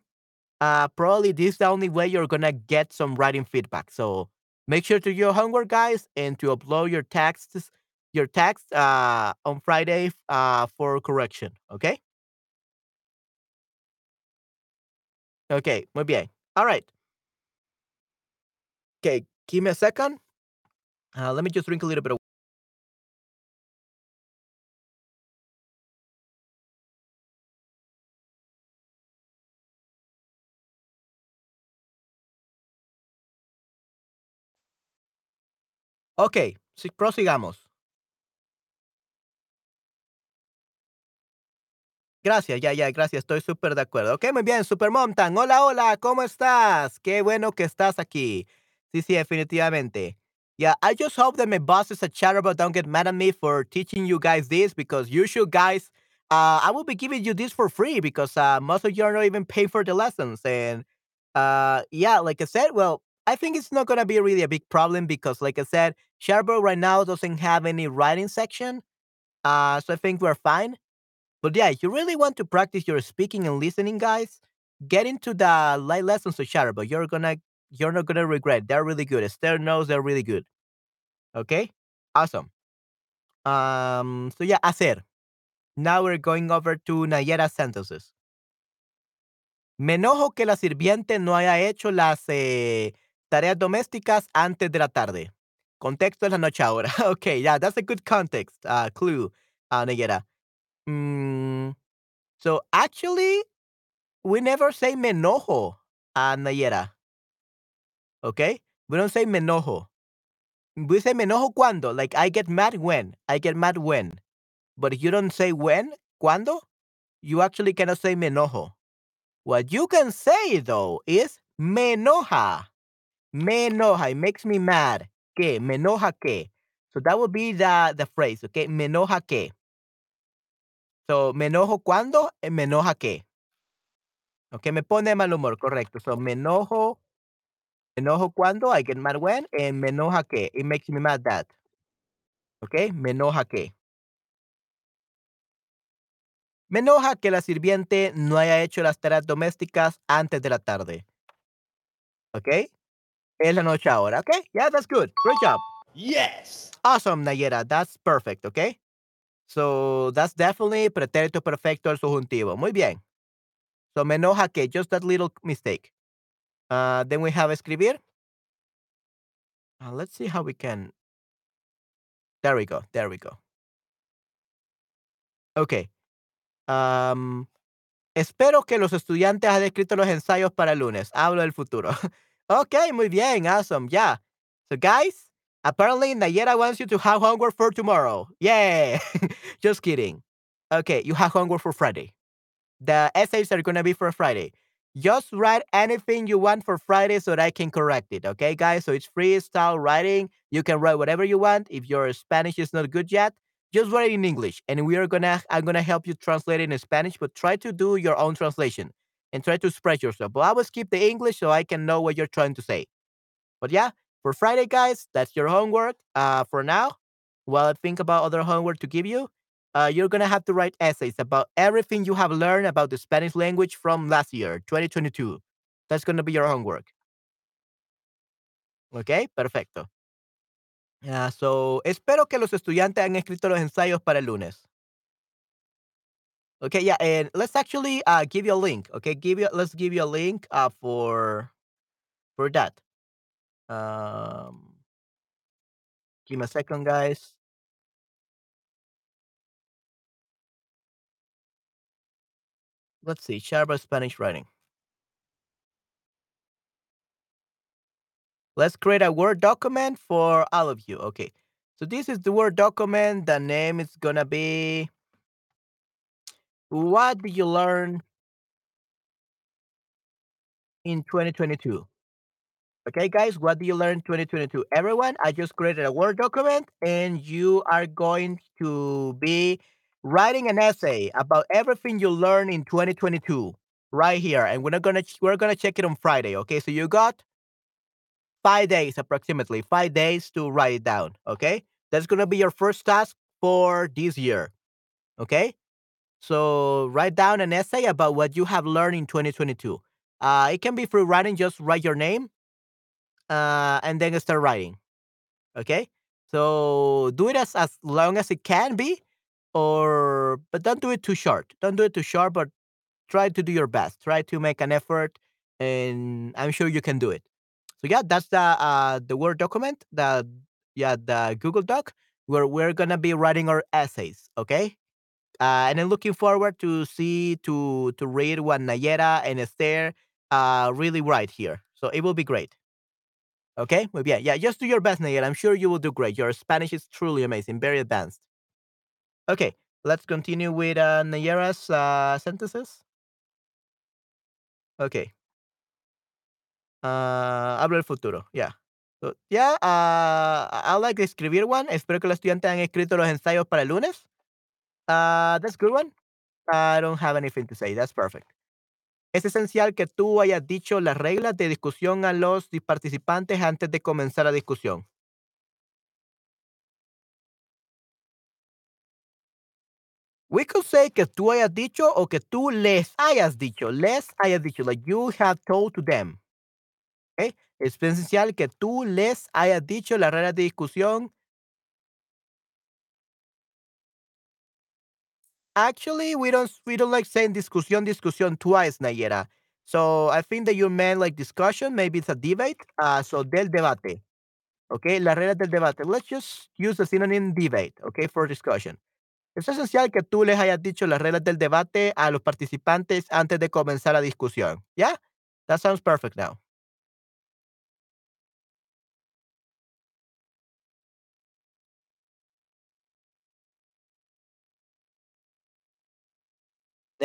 uh, probably this is the only way you're gonna get some writing feedback. So make sure to do your homework, guys, and to upload your texts, your text uh, on Friday uh, for correction. Okay. Okay, muy bien. All right. Okay, give me a second. Uh, let me just drink a little bit of Ok, si, prosigamos. Gracias, ya, ya, gracias, estoy súper de acuerdo. Ok, muy bien, Super Montan. Hola, hola, ¿cómo estás? Qué bueno que estás aquí. Sí, sí, definitivamente. Yeah, I just hope that my bosses at Chatterbot don't get mad at me for teaching you guys this because you should guys, uh, I will be giving you this for free because uh, most of you are not even paying for the lessons. And uh, yeah, like I said, well, I think it's not going to be really a big problem because, like I said, Chatterbug right now doesn't have any writing section. Uh, so I think we're fine. But yeah, if you really want to practice your speaking and listening, guys, get into the light lessons of Chatterbug. You're gonna You're not gonna regret. They're really good. Esther knows they're really good. Okay? Awesome. Um, so yeah, hacer. Now we're going over to Nayera sentences. Me enojo que la sirviente no haya hecho las eh, tareas domésticas antes de la tarde. Contexto es la noche ahora. okay, yeah, that's a good context uh, clue, uh, Nayera. Mm, so actually, we never say me enojo, uh, Nayera. Okay? We don't say me enojo. We say me enojo cuando. Like I get mad when. I get mad when. But you don't say when, cuando, you actually cannot say me enojo. What you can say though is me enoja. Me enoja. It makes me mad. Que? Me enoja que. So that would be the, the phrase, okay? Me enoja que. So, me enojo cuando, me enoja que. Okay, me pone mal humor, correcto. So, me enojo, me enojo cuando, I get mad when, and me enoja que. It makes me mad that. Okay, me enoja que. Me enoja que la sirviente no haya hecho las tareas domésticas antes de la tarde. Okay? Es la noche ahora. Okay? Yeah, that's good. Great job. Yes. Awesome, Nayera. That's perfect, okay? So that's definitely pretérito perfecto al subjuntivo. Muy bien. So me enoja que, just that little mistake. Uh, then we have escribir. Uh, let's see how we can. There we go. There we go. Okay. Um, espero que los estudiantes hayan escrito los ensayos para el lunes. Hablo del futuro. okay, muy bien. Awesome. Yeah. So, guys, apparently Nayera wants you to have homework for tomorrow. Yay. Just kidding. Okay, you have homework for Friday. The essays are going to be for Friday. Just write anything you want for Friday so that I can correct it. Okay, guys? So it's freestyle writing. You can write whatever you want. If your Spanish is not good yet, just write it in English. And we are gonna I'm gonna help you translate it in Spanish, but try to do your own translation and try to spread yourself. But I will skip the English so I can know what you're trying to say. But yeah, for Friday, guys, that's your homework. Uh for now, while I think about other homework to give you, uh, you're gonna have to write essays about everything you have learned about the Spanish language from last year, 2022. That's gonna be your homework. Okay, perfecto. Yeah, so espero que los estudiantes han escrito los ensayos para el lunes. Okay, yeah, and let's actually uh, give you a link. Okay, give you let's give you a link uh, for for that. Um, give me a second, guys. Let's see, Share Sharba Spanish writing. Let's create a Word document for all of you. Okay, so this is the Word document. The name is gonna be What did you learn in 2022? Okay, guys, what did you learn 2022? Everyone, I just created a Word document and you are going to be writing an essay about everything you learned in 2022 right here. And we're gonna we're gonna check it on Friday. Okay, so you got five days approximately, five days to write it down. Okay, that's gonna be your first task for this year. Okay, so write down an essay about what you have learned in 2022. Uh, it can be free writing, just write your name uh, and then start writing. Okay, so do it as, as long as it can be, or but don't do it too short. Don't do it too short, but try to do your best. Try to make an effort, and I'm sure you can do it. So yeah, that's the uh, the Word document, the yeah the Google Doc where we're gonna be writing our essays. Okay, uh, and I'm looking forward to see to to read what Nayera and Esther uh, really write here. So it will be great. Okay, muy bien. Yeah, just do your best, Nayera. I'm sure you will do great. Your Spanish is truly amazing, very advanced. Okay, let's continue with uh, Nayera's uh, sentences. Okay. Ah, hablo del futuro. Yeah. So, yeah, uh, I like to escribir one. Espero que los estudiantes han escrito los ensayos para el lunes. Uh, that's good one. I don't have anything to say. That's perfect. Es esencial que tú hayas dicho las reglas de discusión a los participantes antes de comenzar la discusión. We could say que tú hayas dicho o que tú les hayas dicho. Les hayas dicho. Like you have told to them. Okay? Es esencial que tú les hayas dicho las reglas de discusión. Actually, we don't we don't like saying discusión, discusión twice, Nayera. So I think that you meant like discussion, maybe it's a debate. Uh, so del debate. Okay, las reglas del debate. Let's just use the synonym debate, okay, for discussion. Es esencial que tú les hayas dicho las reglas del debate a los participantes antes de comenzar la discusión. Yeah? That sounds perfect now.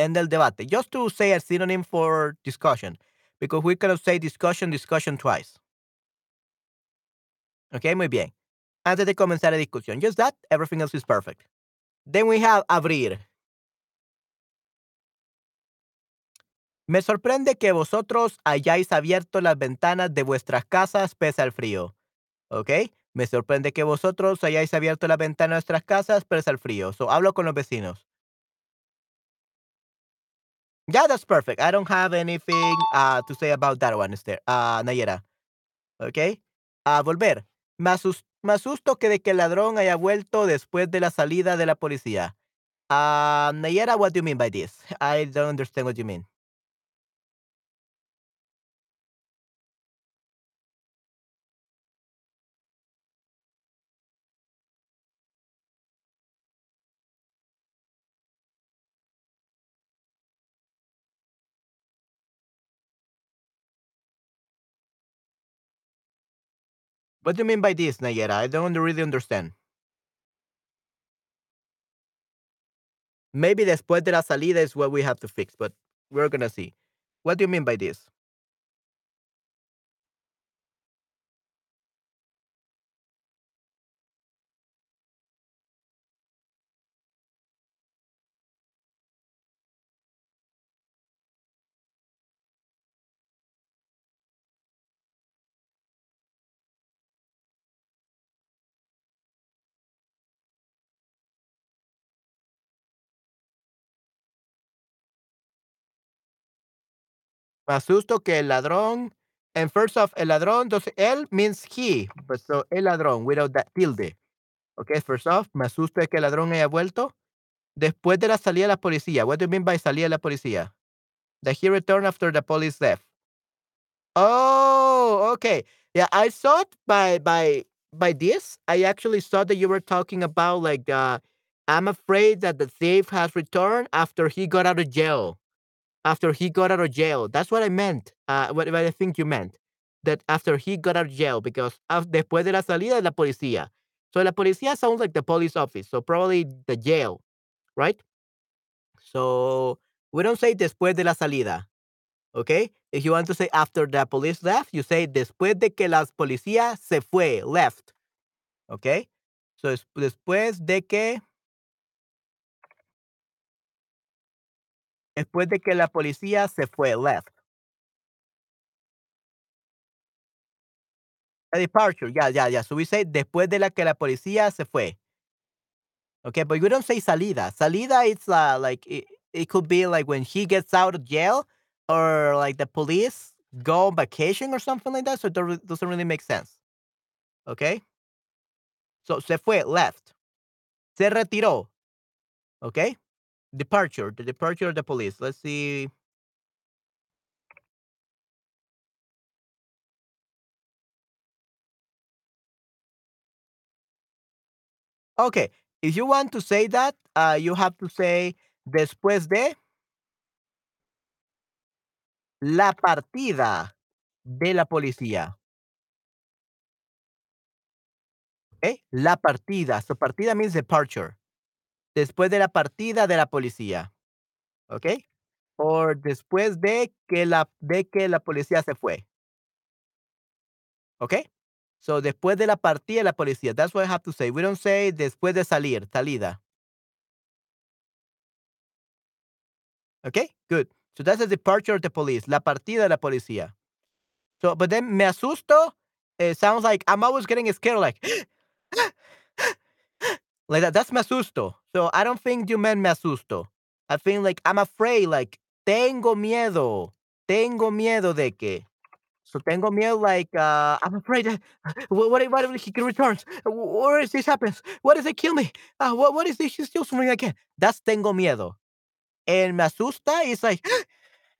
Then del debate. Just to say a synonym for discussion, because we cannot say discussion, discussion twice. Okay, muy bien. Antes de comenzar la discusión. Just that, everything else is perfect. Then we have abrir. Me sorprende que vosotros hayáis abierto las ventanas de vuestras casas pese al frío. ¿Ok? Me sorprende que vosotros hayáis abierto la ventana de vuestras casas pese al frío. So, hablo con los vecinos. Yeah, that's perfect. I don't have anything uh, to say about that one, Esther. Uh, Nayera. ¿Ok? A volver. Me, asus- me asusto que de que el ladrón haya vuelto después de la salida de la policía. Uh, Nayera, what do you mean by this? I don't understand what you mean. What do you mean by this, Nayera? I don't really understand. Maybe después de la salida is what we have to fix, but we're gonna see. What do you mean by this? Me asusto que el ladrón. And first off, el ladrón, entonces él means he. But so el ladrón without that tilde. Okay, first off, me asusto que el ladrón haya vuelto después de la salida de la policía. What do you mean by salida de la policía? That he returned after the police left. Oh, okay. Yeah, I thought by by by this, I actually thought that you were talking about like uh I'm afraid that the thief has returned after he got out of jail. After he got out of jail. That's what I meant. Uh what, what I think you meant. That after he got out of jail because después de la salida de la policía. So la policía sounds like the police office. So probably the jail, right? So we don't say después de la salida. Okay? If you want to say after the police left, you say después de que la policía se fue, left. Okay? So después de que después de que la policía se fue, left. A departure, yeah, yeah, yeah. So we say después de la que la policía se fue. Okay, but we don't say salida. Salida, it's uh, like it, it could be like when he gets out of jail or like the police go on vacation or something like that. So it doesn't really make sense. Okay? So se fue, left. Se retiró. Okay? Departure, the departure of the police. Let's see. Okay, if you want to say that, uh, you have to say después de la partida de la policía. Okay? La partida. So partida means departure. Después de la partida de la policía. Okay? Or después de que la, de que la policía se fue. Okay? So después de la partida de la policía. That's what I have to say. We don't say después de salir, salida. Okay? Good. So that's the departure of the police. La partida de la policía. So, but then me asusto. It sounds like I'm always getting scared, like, like that. That's me asusto. So I don't think you meant me asusto. I think like I'm afraid, like, tengo miedo. Tengo miedo de que. So tengo miedo, like, uh, I'm afraid that what what if what if he returns? What if this happens? What if they kill me? Uh, what what if they steal something again? That's tengo miedo. And me asusta is like,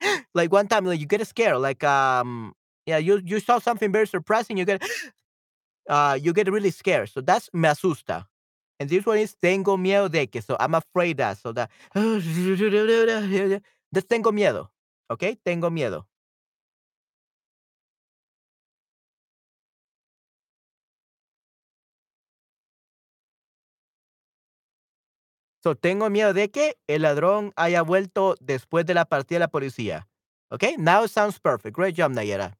like one time, like you get scared, like um, yeah, you you saw something very surprising, you get, uh, you get really scared. So that's me asusta. And this one is tengo miedo de que. So I'm afraid that. So that that's tengo miedo. Okay, tengo miedo. So, tengo miedo de que el ladrón haya vuelto después de la partida de la policía. Okay, now it sounds perfect. Great job, Nayera.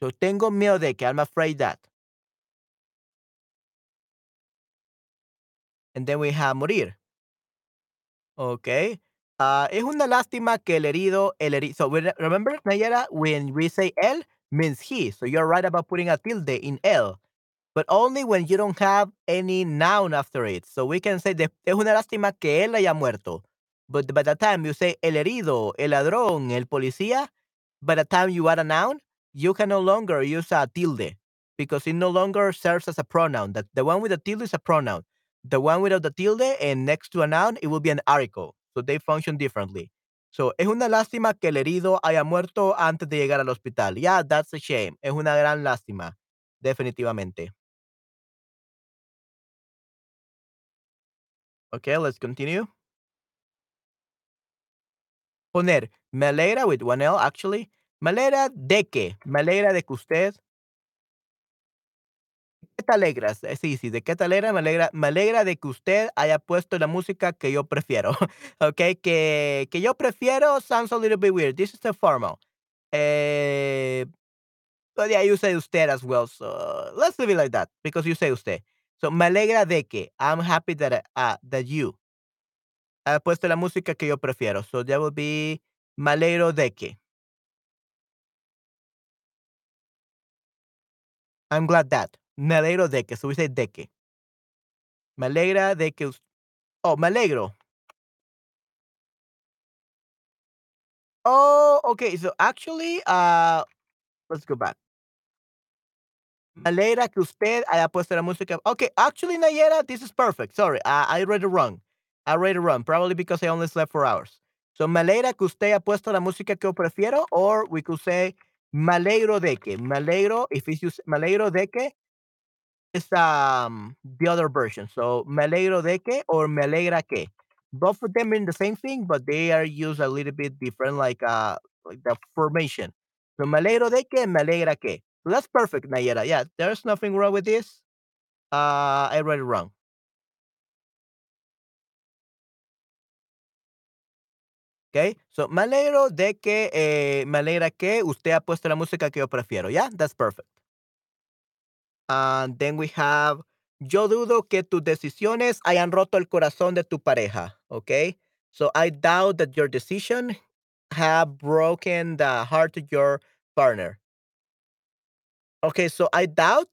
So, tengo miedo de que. I'm afraid that. And then we have morir. Okay. Uh, es una lástima que el herido, el herido. So, remember, Nayera, when we say él, means he. So, you're right about putting a tilde in él. but only when you don't have any noun after it. So we can say, es una lástima que él haya muerto. But by the time you say el herido, el ladrón, el policía, by the time you add a noun, you can no longer use a tilde because it no longer serves as a pronoun. That the one with the tilde is a pronoun. The one without the tilde and next to a noun, it will be an article. So they function differently. So, es una lástima que el herido haya muerto antes de llegar al hospital. Yeah, that's a shame. Es una gran lástima. Definitivamente. Okay, let's continue. Poner, me alegra with one L actually. Me alegra de que, me alegra de que usted. ¿Qué te alegras? Eh, sí, sí, ¿de qué te alegra? Me alegra, me alegra de que usted haya puesto la música que yo prefiero. okay, que, que yo prefiero sounds a little bit weird. This is the formal. Eh, but yeah, you say usted as well. So let's leave it like that because you say usted. So me alegra de que. I'm happy that uh, that you ha puesto la música que yo prefiero. So that would be me alegro de que. I'm glad that. Me alegro de que. We say de que. Me alegra de que. Oh, me alegro. Oh, okay. So actually, uh, let's go back. Me alegra que usted haya puesto la música. Okay, actually, Nayera, this is perfect. Sorry, I, I read it wrong. I read it wrong, probably because I only slept four hours. So, me alegra que usted haya puesto la música que yo prefiero, or we could say, me alegro de que. Me alegro, if it's just, me alegro de que, it's um, the other version. So, me alegro de que, or me alegra que. Both of them mean the same thing, but they are used a little bit different, like, uh, like the formation. So, me alegro de que, me alegra que. So that's perfect, Nayera. Yeah, there's nothing wrong with this. Uh, I read it wrong. Okay, so me alegro de que, eh, me alegra que usted ha puesto la música que yo prefiero. Yeah, that's perfect. And then we have, yo dudo que tus decisiones hayan roto el corazón de tu pareja. Okay, so I doubt that your decision have broken the heart of your partner. Okay, so I doubt.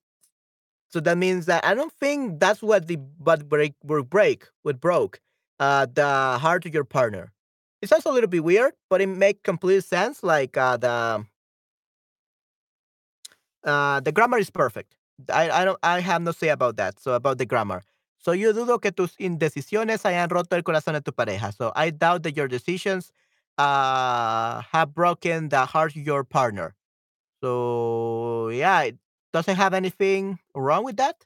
So that means that I don't think that's what the but break would break would broke uh the heart of your partner. It sounds a little bit weird, but it make complete sense. Like uh the uh the grammar is perfect. I I don't I have no say about that. So about the grammar. So yo dudo que tus indecisiones hayan roto el corazón de tu pareja. So I doubt that your decisions uh have broken the heart of your partner. So, yeah, it doesn't have anything wrong with that.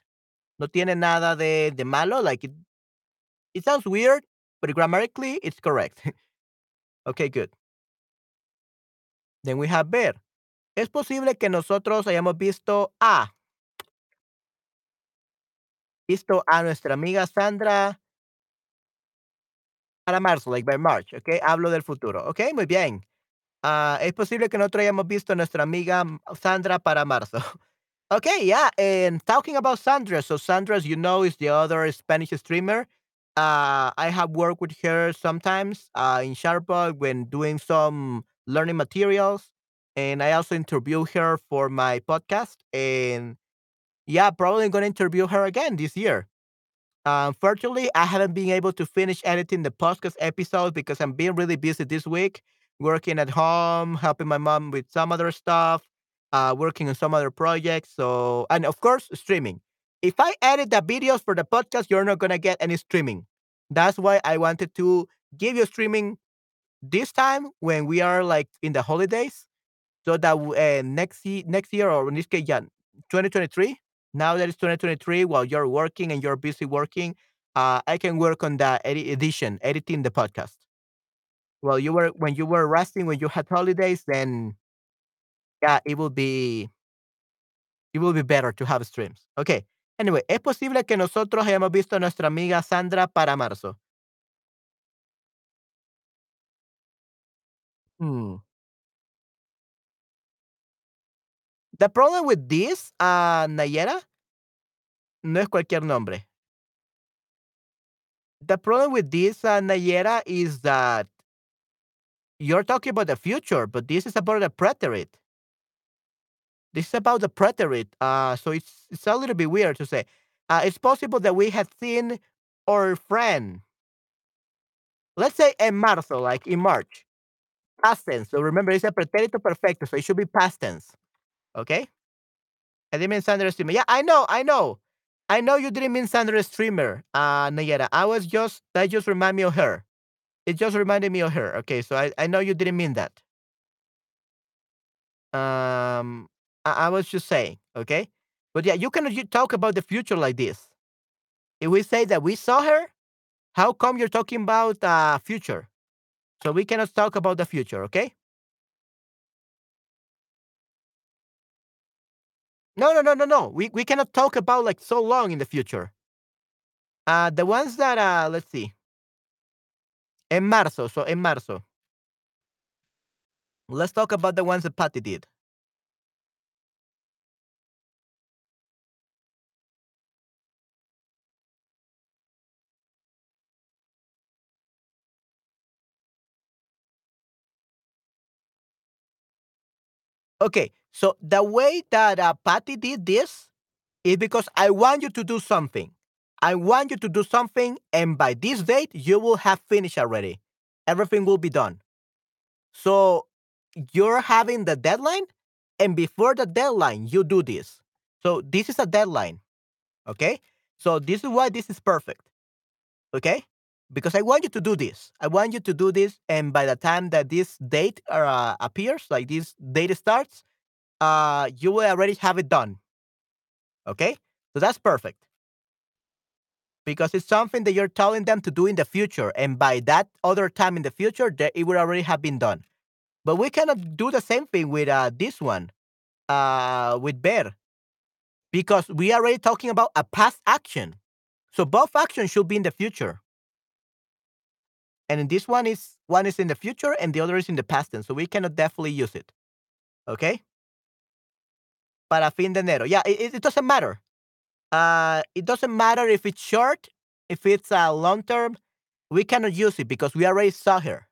No tiene nada de, de malo. Like, it, it sounds weird, but grammatically, it's correct. okay, good. Then we have ver. Es posible que nosotros hayamos visto a. Visto a nuestra amiga Sandra para marzo, like by March, okay? Hablo del futuro, okay? Muy bien. Ah, es posible que nosotros hayamos visto a nuestra amiga Sandra para marzo. Okay, yeah, and talking about Sandra, so Sandra, as you know, is the other Spanish streamer. Uh, I have worked with her sometimes uh, in Shutterbug when doing some learning materials, and I also interview her for my podcast. And yeah, probably going to interview her again this year. Unfortunately, I haven't been able to finish editing the podcast episodes because I'm being really busy this week working at home, helping my mom with some other stuff. uh, working on some other projects. So, and of course, streaming. If I edit the videos for the podcast, you're not gonna get any streaming. That's why I wanted to give you streaming this time when we are like in the holidays, so that uh, next year, next year or in this case, yeah, 2023. Now that it's 2023, while you're working and you're busy working, uh, I can work on the edi- edition, editing the podcast. Well, you were when you were resting, when you had holidays, then yeah, it will be it will be better to have streams. Okay. Anyway, es posible que nosotros hayamos visto a nuestra amiga Sandra para marzo. Hmm. The problem with this, uh, Nayera, no es cualquier nombre. The problem with this, uh, Nayera, is that you're talking about the future, but this is about the preterite. This is about the preterite. Uh, so it's it's a little bit weird to say. Uh, it's possible that we had seen our friend, let's say in marzo, like in March, past tense. So remember, it's a pretérito perfecto, so it should be past tense. Okay? I didn't mean Sandra Streamer. Yeah, I know, I know. I know you didn't mean Sandra Streamer, uh, Nayera. I was just, that just reminded me of her. It just reminded me of her. Okay, so I, I know you didn't mean that. Um, I, I was just saying, okay? But yeah, you cannot talk about the future like this. If we say that we saw her, how come you're talking about uh future? So we cannot talk about the future, okay? No, no, no, no, no. We we cannot talk about like so long in the future. Uh the ones that uh let's see. En marzo, so en marzo. Let's talk about the ones that Patty did. Okay, so the way that uh, Patty did this is because I want you to do something. I want you to do something, and by this date, you will have finished already. Everything will be done. So you're having the deadline, and before the deadline, you do this. So this is a deadline. Okay? So this is why this is perfect. Okay? Because I want you to do this. I want you to do this, and by the time that this date uh, appears, like this date starts, uh, you will already have it done. Okay? So that's perfect. Because it's something that you're telling them to do in the future, and by that other time in the future, it will already have been done. But we cannot do the same thing with uh, this one, uh, with Bear, because we are already talking about a past action. So both actions should be in the future. And in this one is one is in the future and the other is in the past tense. So we cannot definitely use it. Okay? Para fin de enero. Yeah, it, it doesn't matter. Uh, it doesn't matter if it's short, if it's a uh, long term. We cannot use it because we already saw her.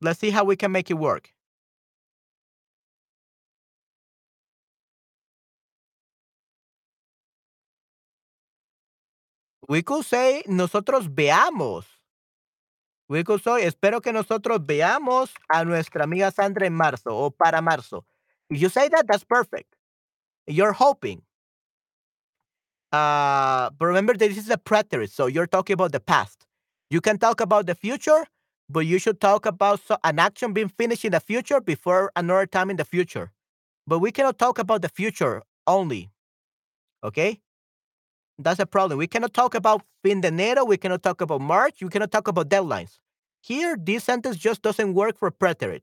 Let's see how we can make it work. We could say nosotros veamos. Say espero que nosotros veamos a nuestra amiga Sandra en marzo o para marzo. If you say that, that's perfect. You're hoping. Uh, but remember this is a preterist, so you're talking about the past. You can talk about the future, but you should talk about so, an action being finished in the future before another time in the future. But we cannot talk about the future only. Okay? That's a problem. We cannot talk about fin de enero. We cannot talk about March. We cannot talk about deadlines. Here, this sentence just doesn't work for preterite.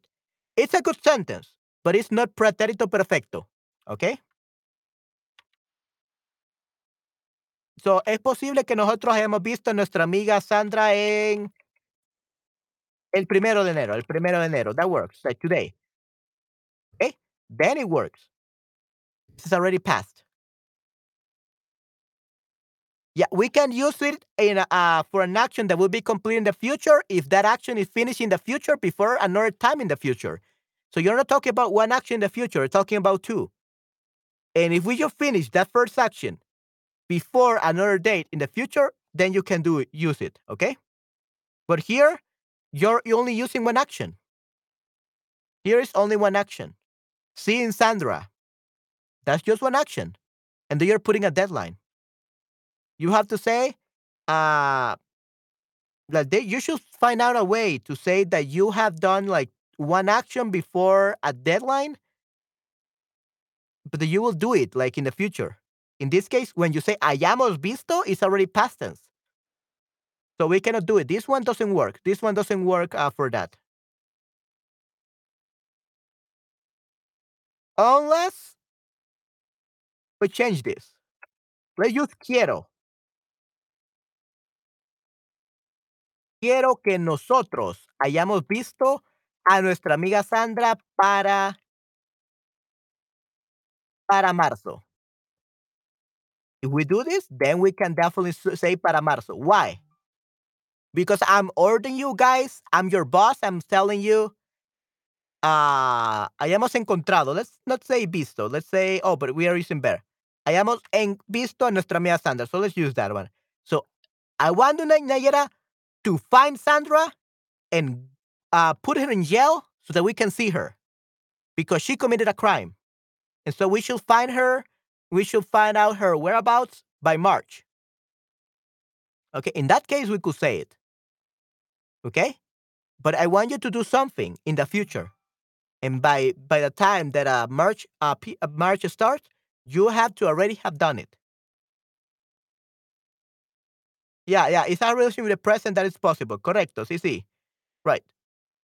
It's a good sentence, but it's not pretérito perfecto. Okay? So, es posible que nosotros hayamos visto a nuestra amiga Sandra en el primero de enero, el primero de enero. That works, like today. Okay? Then it works. This is already passed. Yeah, we can use it in uh, for an action that will be complete in the future if that action is finished in the future before another time in the future. So you're not talking about one action in the future, you're talking about two. And if we just finish that first action before another date in the future, then you can do it, use it, okay? But here, you're only using one action. Here is only one action. Seeing Sandra. That's just one action. And then you're putting a deadline. You have to say, uh, that they, you should find out a way to say that you have done like one action before a deadline, but you will do it like in the future. In this case, when you say hayamos visto, it's already past tense. So we cannot do it. This one doesn't work. This one doesn't work uh, for that. Unless we change this. Let's use quiero. Quiero que nosotros hayamos visto a nuestra amiga Sandra para para marzo. If we do this, then we can definitely say para marzo. Why? Because I'm ordering you guys, I'm your boss, I'm telling you, uh, hayamos encontrado, let's not say visto, let's say, oh, but we are using better. Hayamos en visto a nuestra amiga Sandra, so let's use that one. So, I want Nayera to find Sandra and uh, put her in jail so that we can see her because she committed a crime. And so we should find her, we should find out her whereabouts by March. Okay, in that case, we could say it. Okay? But I want you to do something in the future. And by by the time that uh, March uh, P, uh, March starts, you have to already have done it. Yeah, yeah, it's a relation with the present that is possible. Correcto, sí, sí. Right.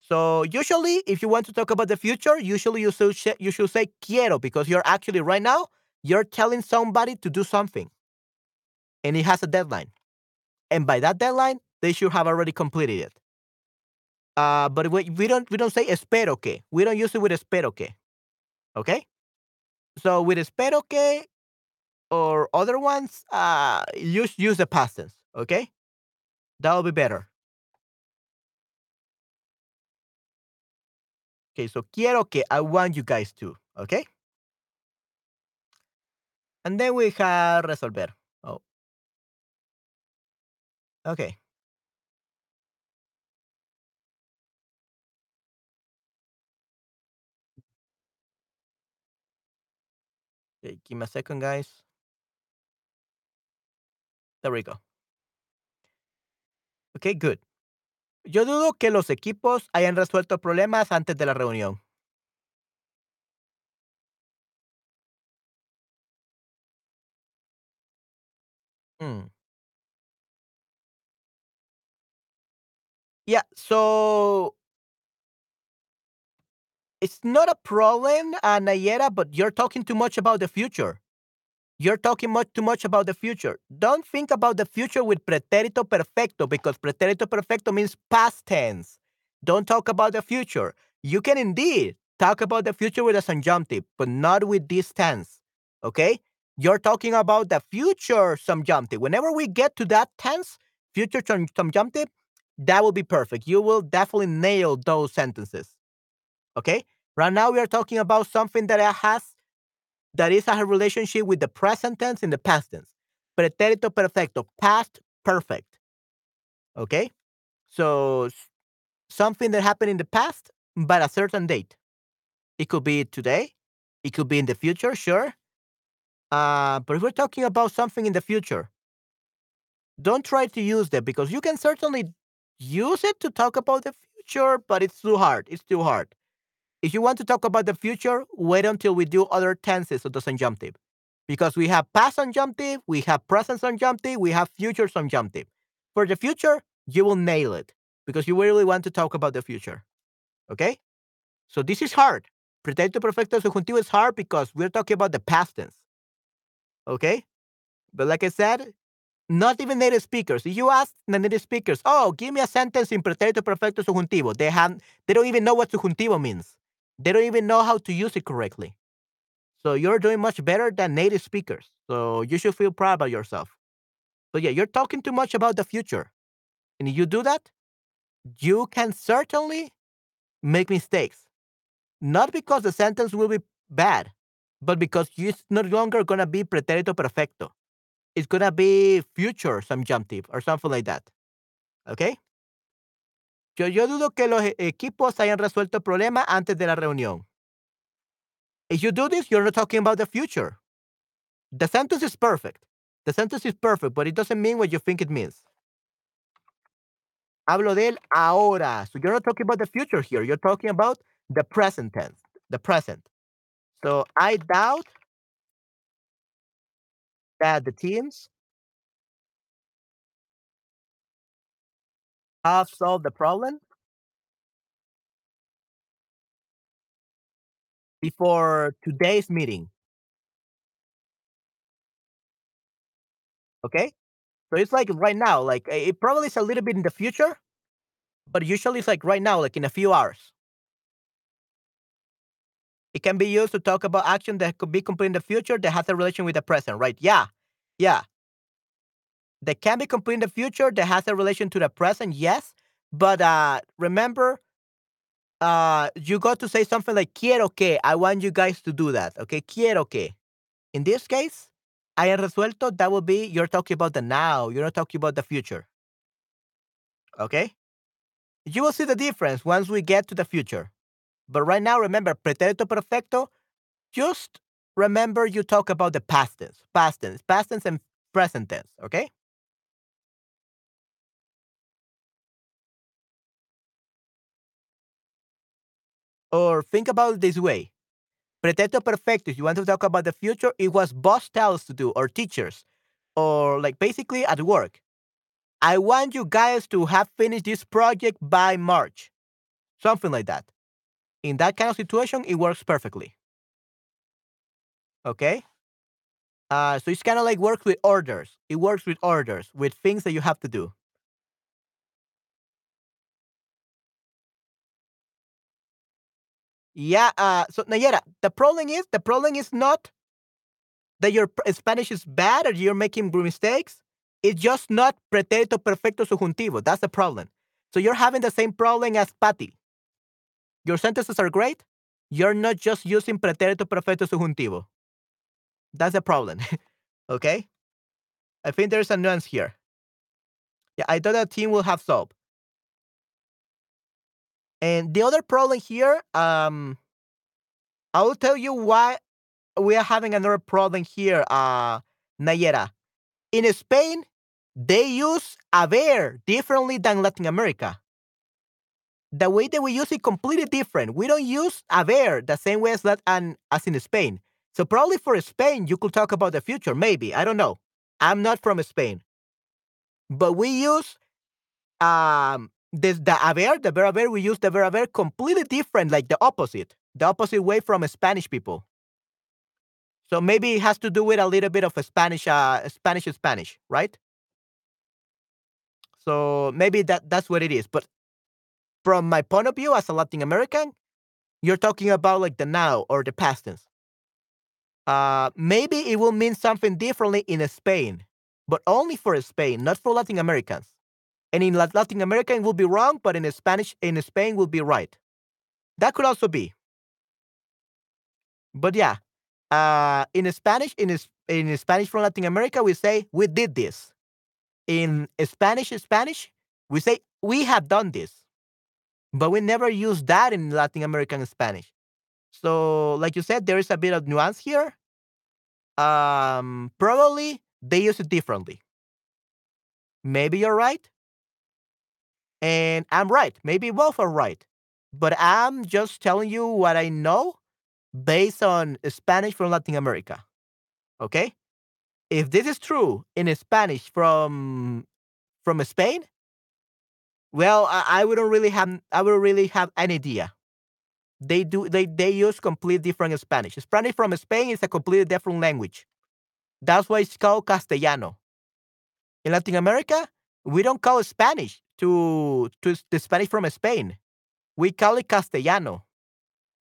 So usually, if you want to talk about the future, usually you should you should say quiero because you're actually right now you're telling somebody to do something, and it has a deadline, and by that deadline they should have already completed it. Uh, but we, we don't we don't say espero que. We don't use it with espero que. Okay. So with espero que or other ones, uh, use use the past tense. Okay, that will be better. Okay, so quiero que I want you guys to. Okay. And then we have resolver. Oh. Okay. Okay, give me a second, guys. There we go. Okay, good. Yo dudo que los equipos hayan resuelto problemas antes de la reunión. Mm. Yeah, so it's not a problem, uh, Nayera, but you're talking too much about the future. You're talking much too much about the future. Don't think about the future with pretérito perfecto because pretérito perfecto means past tense. Don't talk about the future. You can indeed talk about the future with a subjunctive, but not with this tense. Okay? You're talking about the future subjunctive. Whenever we get to that tense, future subjunctive, that will be perfect. You will definitely nail those sentences. Okay? Right now we are talking about something that has that is a relationship with the present tense and the past tense. Pretérito perfecto, past perfect. Okay? So something that happened in the past, but a certain date. It could be today, it could be in the future, sure. Uh, but if we're talking about something in the future, don't try to use that because you can certainly use it to talk about the future, but it's too hard. It's too hard. If you want to talk about the future, wait until we do other tenses of the subjunctive. Because we have past subjunctive, we have present subjunctive, we have future subjunctive. For the future, you will nail it because you really want to talk about the future. Okay? So this is hard. Pretérito perfecto subjuntivo is hard because we're talking about the past tense. Okay? But like I said, not even native speakers. If you ask the native speakers, oh, give me a sentence in pretérito perfecto subjuntivo, they have they don't even know what subjuntivo means. They don't even know how to use it correctly. So you're doing much better than native speakers. So you should feel proud about yourself. So yeah, you're talking too much about the future. And if you do that, you can certainly make mistakes. Not because the sentence will be bad, but because it's no longer going to be pretérito perfecto. It's going to be future some subjunctive or something like that. Okay? Yo, dudo que los e- equipos hayan resuelto el problema antes de la reunión. If you do this, you're not talking about the future. The sentence is perfect. The sentence is perfect, but it doesn't mean what you think it means. Hablo de él ahora. So you're not talking about the future here. You're talking about the present tense, the present. So I doubt that the teams have solved the problem before today's meeting. Okay? So it's like right now, like it probably is a little bit in the future, but usually it's like right now, like in a few hours. It can be used to talk about action that could be complete in the future that has a relation with the present, right? Yeah. Yeah. That can be complete in the future that has a relation to the present, yes. But uh remember, uh you got to say something like quiero que. I want you guys to do that. Okay, quiero que. In this case, haya resuelto, that would be you're talking about the now, you're not talking about the future. Okay? You will see the difference once we get to the future. But right now, remember, pretérito perfecto, just remember you talk about the past tense, past tense, past tense and present tense, okay? Or think about it this way. Pretérito perfecto, if you want to talk about the future, it was boss tells to do, or teachers, or like basically at work. I want you guys to have finished this project by March. Something like that. In that kind of situation, it works perfectly. Okay? Uh, so it's kind of like works with orders. It works with orders, with things that you have to do. Yeah. Uh, so Nayera, the problem is the problem is not that your Spanish is bad or you're making mistakes. It's just not pretérito perfecto subjuntivo. That's the problem. So you're having the same problem as Patty. Your sentences are great. You're not just using pretérito perfecto subjuntivo. That's the problem. okay? I think there's a nuance here. Yeah, I thought the team will have solved. And the other problem here, um, I will tell you why we are having another problem here, uh, Nayera. In Spain, they use haber differently than Latin America. The way that we use it completely different. We don't use haber the same way as that and as in Spain. So probably for Spain, you could talk about the future, maybe. I don't know. I'm not from Spain. But we use um this the haber, the verb haber, we use the verb haber completely different, like the opposite. The opposite way from Spanish people. So maybe it has to do with a little bit of a Spanish, uh, Spanish, Spanish, right? So maybe that that's what it is. But from my point of view as a Latin American, you're talking about like the now or the past tense. Uh, maybe it will mean something differently in Spain, but only for Spain, not for Latin Americans. And in Latin America, it will be wrong, but in Spanish, in Spain, will be right. That could also be. But yeah, uh, in Spanish, in in Spanish from Latin America, we say we did this. In Spanish, Spanish, we say we have done this, but we never use that in Latin American Spanish. So, like you said, there is a bit of nuance here. Um, probably they use it differently. Maybe you're right, and I'm right. Maybe both are right, but I'm just telling you what I know based on Spanish from Latin America. Okay? If this is true in Spanish from from Spain, well, I, I wouldn't really have I wouldn't really have any idea. They do they they use completely different Spanish. Spanish from Spain is a completely different language. That's why it's called Castellano. In Latin America, we don't call it Spanish to to the Spanish from Spain. We call it Castellano.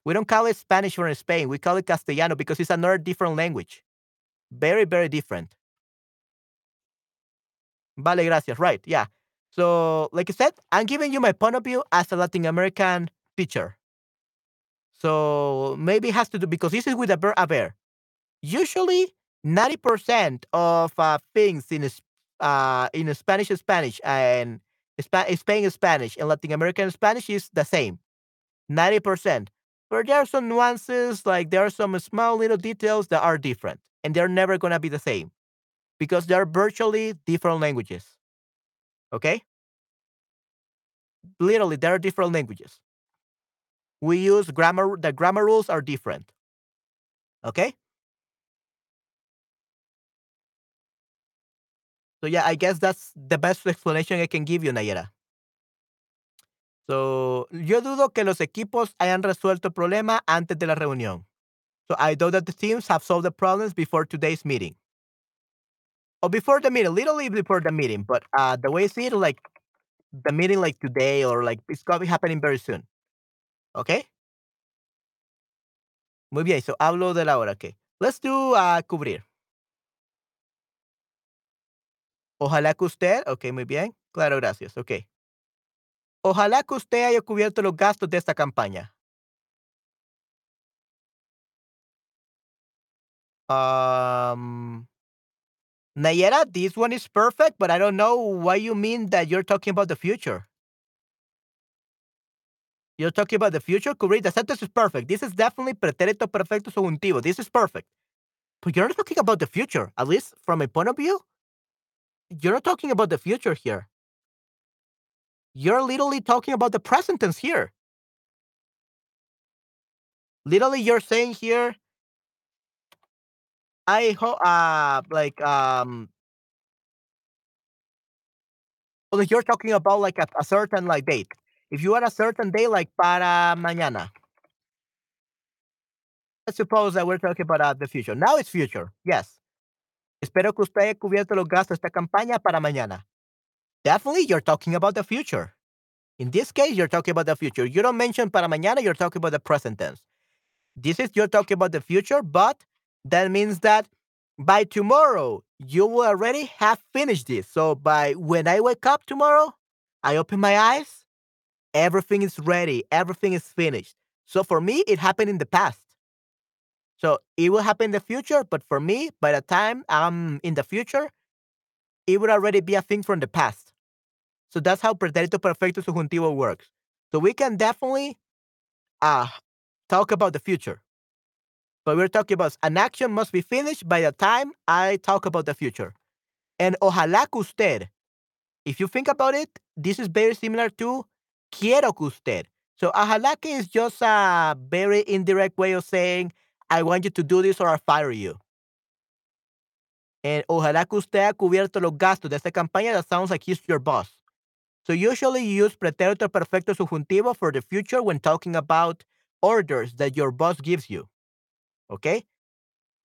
We don't call it Spanish from Spain. We call it Castellano because it's another different language. Very, very different. Vale, gracias. Right. Yeah. So, like I said, I'm giving you my point of view as a Latin American teacher. So maybe it has to do because this is with a verb haber. Usually, 90% of uh, things in uh, in Spanish is Spanish and Spa- Spain Spanish and Latin American Spanish is the same, 90%. But there are some nuances, like there are some small little details that are different, and they're never going to be the same because they're virtually different languages. Okay? Literally, there are different languages. We use grammar, the grammar rules are different. Okay? So yeah, I guess that's the best explanation I can give you, Nayera. So, yo dudo que los equipos hayan resuelto el problema antes de la reunión. So I doubt that the teams have solved the problems before today's meeting. Or before the meeting, literally before the meeting, but uh, the way I see it, like the meeting like today or like it's gonna be happening very soon. Okay? Muy bien, so hablo de la hora, okay. Let's do uh, cubrir. Ojalá que usted, ok, muy bien. Claro, gracias, ok. Ojalá que usted haya cubierto los gastos de esta campaña. Um, Nayera, this one is perfect, but I don't know why you mean that you're talking about the future. You're talking about the future? Cubrir, the sentence is perfect. This is definitely pretérito perfecto subjuntivo. This is perfect. But you're not talking about the future, at least from my point of view. You're not talking about the future here. You're literally talking about the present tense here. Literally, you're saying here, I hope, uh, like, um, well, you're talking about like a, a certain like date. If you had a certain day, like para mañana. Let's suppose that we're talking about uh, the future. Now it's future. Yes. Espero que usted haya cubierto los gastos de esta campaña para mañana. Definitely, you're talking about the future. In this case, you're talking about the future. You don't mention para mañana, you're talking about the present tense. This is you're talking about the future, but that means that by tomorrow, you will already have finished this. So by when I wake up tomorrow, I open my eyes, everything is ready, everything is finished. So for me, it happened in the past. So it will happen in the future, but for me, by the time I'm in the future, it would already be a thing from the past. So that's how pretérito perfecto subjuntivo works. So we can definitely uh, talk about the future. But we're talking about an action must be finished by the time I talk about the future. And ojalá que usted, if you think about it, this is very similar to quiero que usted. So ojalá que is just a very indirect way of saying I want you to do this or I fire you. And ojalá que usted haya cubierto los gastos de esta campaña. That sounds like he's your boss. So usually you use pretérito perfecto subjuntivo for the future when talking about orders that your boss gives you. Okay?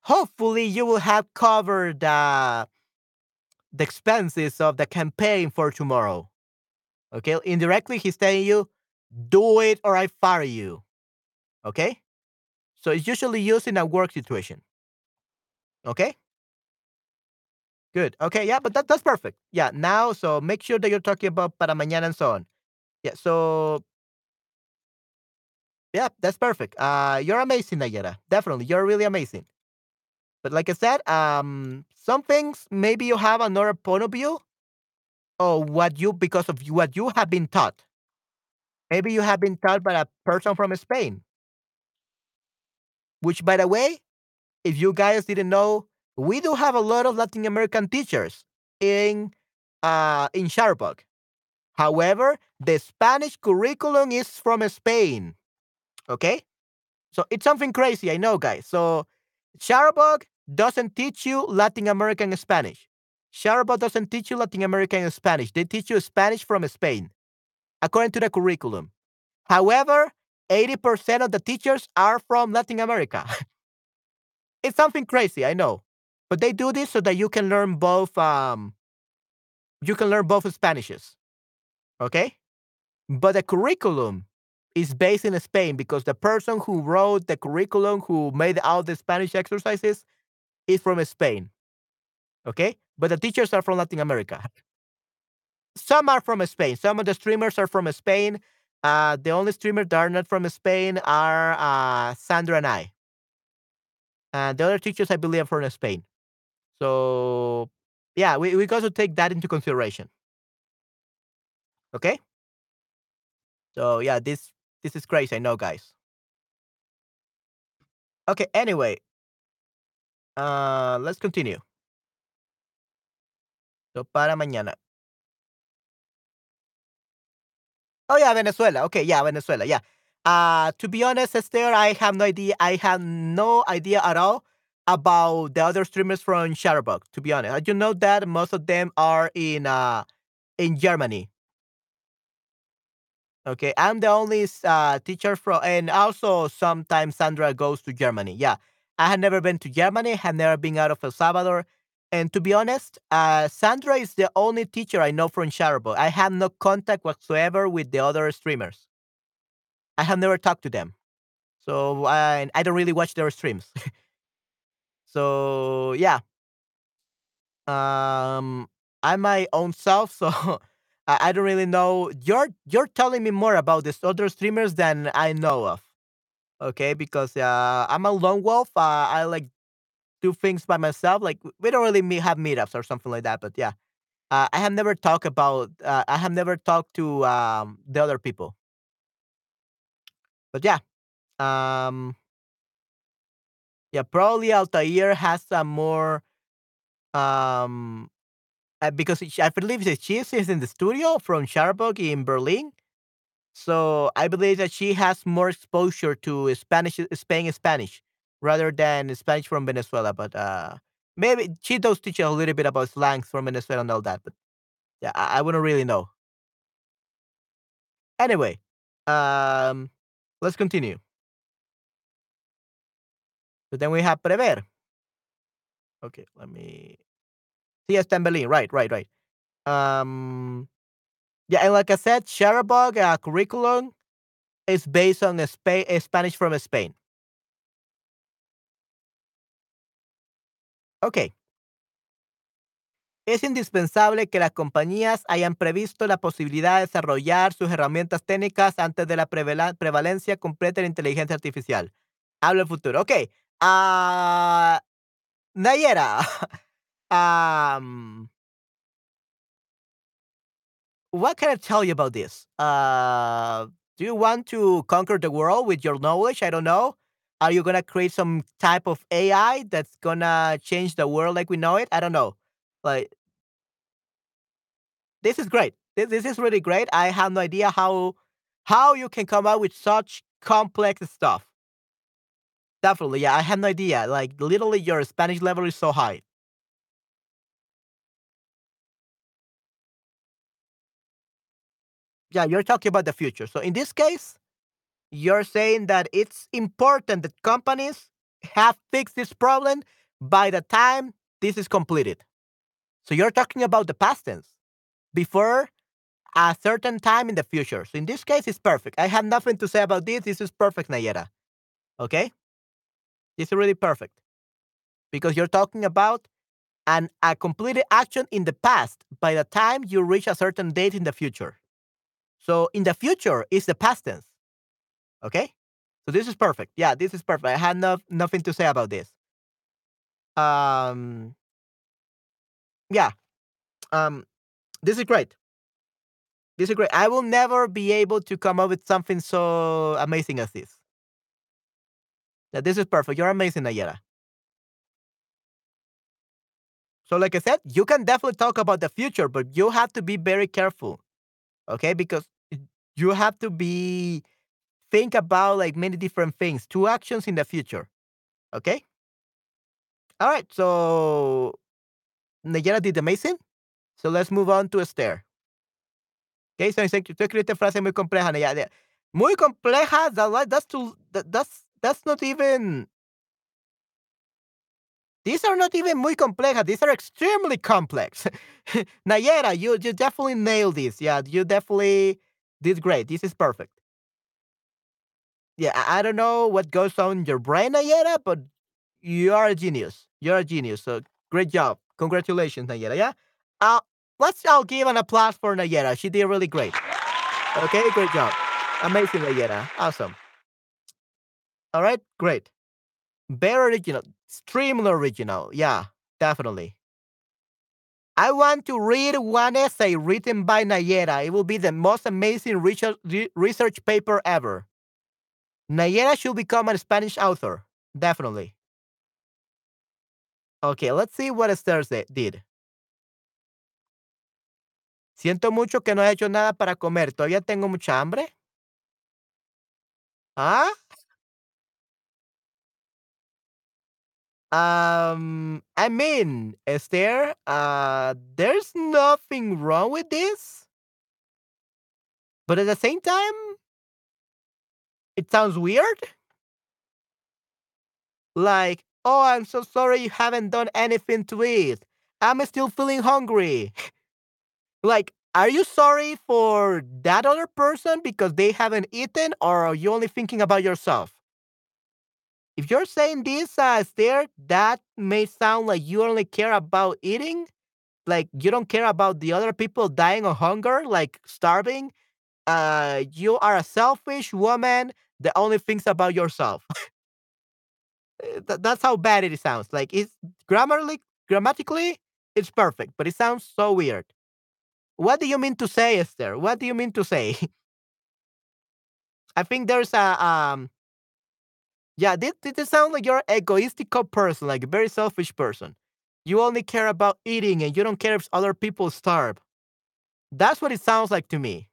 Hopefully you will have covered uh, the expenses of the campaign for tomorrow. Okay? Indirectly he's telling you, do it or I fire you. Okay? So it's usually used in a work situation. Okay? Good. Okay, yeah, but that, that's perfect. Yeah, now, so make sure that you're talking about para mañana and so on. Yeah, so yeah, that's perfect. Uh, you're amazing, Nayera. Definitely, you're really amazing. But like I said, um, some things maybe you have another point of view, or what you because of what you have been taught. Maybe you have been taught by a person from Spain. Which, by the way, if you guys didn't know, we do have a lot of Latin American teachers in uh, in Chatterbug. However, the Spanish curriculum is from Spain. Okay, so it's something crazy. I know, guys. So Chatterbug doesn't teach you Latin American Spanish. Chatterbug doesn't teach you Latin American Spanish. They teach you Spanish from Spain, according to the curriculum. However, 80% of the teachers are from Latin America. it's something crazy, I know. But they do this so that you can learn both um you can learn both Spanishes. Okay? But the curriculum is based in Spain because the person who wrote the curriculum, who made all the Spanish exercises, is from Spain. Okay? But the teachers are from Latin America. Some are from Spain. Some of the streamers are from Spain. Uh, the only streamers that are not from Spain are uh, Sandra and I. And the other teachers, I believe, are from Spain. So, yeah, we, we got to take that into consideration. Okay. So yeah, this this is crazy. I know, guys. Okay. Anyway, uh, let's continue. So para mañana. Oh yeah, Venezuela. Okay, yeah, Venezuela. Yeah. Uh, to be honest, Esther, I have no idea. I have no idea at all about the other streamers from Chatterbug. To be honest, do know that most of them are in uh in Germany. Okay, I'm the only uh, teacher from, and also sometimes Sandra goes to Germany. Yeah, I had never been to Germany, had never been out of El Salvador, and to be honest, uh, Sandra is the only teacher I know from Chatterbug. I have no contact whatsoever with the other streamers. I have never talked to them, so I I don't really watch their streams. so yeah, um, I'm my own self, so I, I don't really know. You're you're telling me more about these other streamers than I know of. Okay, because uh, I'm a lone wolf. Uh, I like do things by myself. Like we don't really meet, have meetups or something like that. But yeah, uh, I have never talked about. Uh, I have never talked to um, the other people. But yeah, um, yeah, probably Altair has some more um uh, because she, I believe that she is in the studio from Chatterbug in Berlin. So I believe that she has more exposure to Spanish, Spain Spanish, rather than Spanish from Venezuela. But uh, maybe she does teach a little bit about slangs from Venezuela and all that. But yeah, I, I wouldn't really know. Anyway, um, let's continue. So then we have prever. Okay, let me. Está en Right, right, right. Um, yeah, and like I said, Chatterbug uh, curriculum is based on a Spanish from Spain. Ok. Es indispensable que las compañías hayan previsto la posibilidad de desarrollar sus herramientas técnicas antes de la prevalencia completa de la inteligencia artificial. Habla el futuro. Ok. Ah, Nayera. um, what can I tell you about this? Uh, do you want to conquer the world with your knowledge? I don't know. Are you gonna create some type of AI that's gonna change the world like we know it? I don't know. Like this is great. This, this is really great. I have no idea how how you can come up with such complex stuff. Definitely, yeah. I have no idea. Like literally, your Spanish level is so high. Yeah, you're talking about the future. So in this case, you're saying that it's important that companies have fixed this problem by the time this is completed. So you're talking about the past tense before a certain time in the future. So in this case, it's perfect. I have nothing to say about this. This is perfect, Nayera. Okay? This is really perfect because you're talking about an a completed action in the past by the time you reach a certain date in the future. So in the future is the past tense. Okay? So this is perfect. Yeah, this is perfect. I had no, nothing to say about this. Um yeah. Um this is great. This is great. I will never be able to come up with something so amazing as this. Yeah, this is perfect. You're amazing, Nayera. So, like I said, you can definitely talk about the future, but you have to be very careful, okay? Because you have to be think about like many different things, two actions in the future, okay? All right. So Nayera did amazing. So let's move on to Esther. Okay, so tú escribiste frase muy compleja, Nayera. Muy compleja. That, that's too. That, that's that's not even. These are not even muy complejas. These are extremely complex. Nayera, you you definitely nailed this. Yeah, you definitely did great. This is perfect. Yeah, I, don't know what goes on in your brain, Nayera, but you are a genius. You're a genius. So great job. Congratulations, Nayera. Yeah. Uh, let's all give an applause for Nayera. She did really great. Okay, great job. Amazing, Nayera. Awesome. All right, great. Very original. Extremely original. Yeah, definitely. I want to read one essay written by Nayera. It will be the most amazing research paper ever. Nayera should become a Spanish author. Definitely. Okay, let's see what Esther did. Siento mucho que no he hecho nada para comer. ¿Todavía tengo mucha hambre? ¿Ah? Um, I mean, Esther, uh, there's nothing wrong with this. But at the same time, it sounds weird. Like, oh, I'm so sorry you haven't done anything to eat. I'm still feeling hungry. like, are you sorry for that other person because they haven't eaten, or are you only thinking about yourself? If you're saying this, uh, Esther, that may sound like you only care about eating. Like you don't care about the other people dying of hunger, like starving. Uh, you are a selfish woman that only thinks about yourself. Eh, that's how bad it sounds. Like it's grammatically, grammatically, it's perfect, but it sounds so weird. What do you mean to say, Esther? What do you mean to say? I think there's a um yeah, this, this sounds like you're an egoistical person, like a very selfish person. You only care about eating and you don't care if other people starve. That's what it sounds like to me.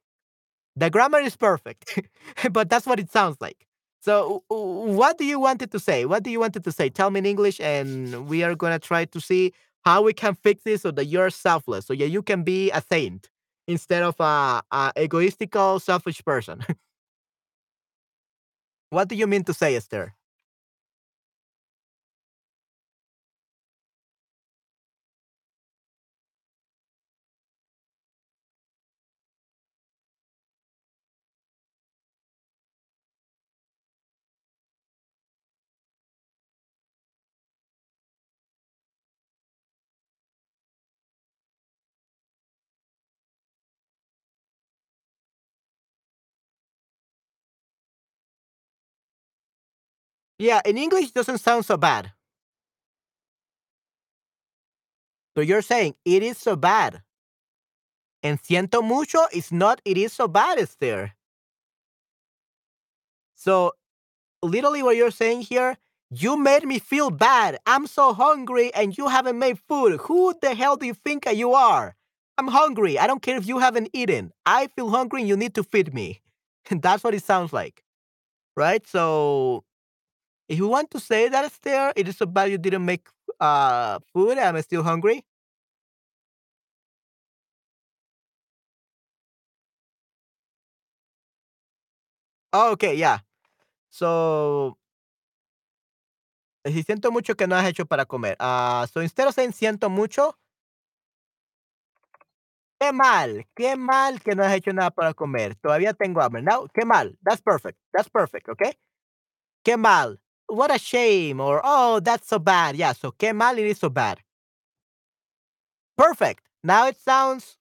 The grammar is perfect, but that's what it sounds like. So, what do you want it to say? What do you want it to say? Tell me in English, and we are gonna try to see how we can fix this so that you're selfless, so yeah, you can be a saint instead of a, a egoistical, selfish person. What do you mean to say, Esther? Yeah, in English doesn't sound so bad. So you're saying it is so bad. And siento mucho is not it is so bad, Esther. So literally what you're saying here, you made me feel bad. I'm so hungry and you haven't made food. Who the hell do you think you are? I'm hungry. I don't care if you haven't eaten. I feel hungry and you need to feed me. And That's what it sounds like. Right? So if you want to say that it's there, it is so bad you didn't make uh, food. I'm still hungry. Oh, okay, yeah. So, si siento mucho que no has hecho para comer. Uh, so instead of saying siento mucho, qué mal, qué mal que no has hecho nada para comer. Todavía tengo hambre. Now, qué mal. That's perfect. That's perfect, okay? Qué mal what a shame, or oh, that's so bad. Yeah, so qué mal it is so bad. Perfect. Now it sounds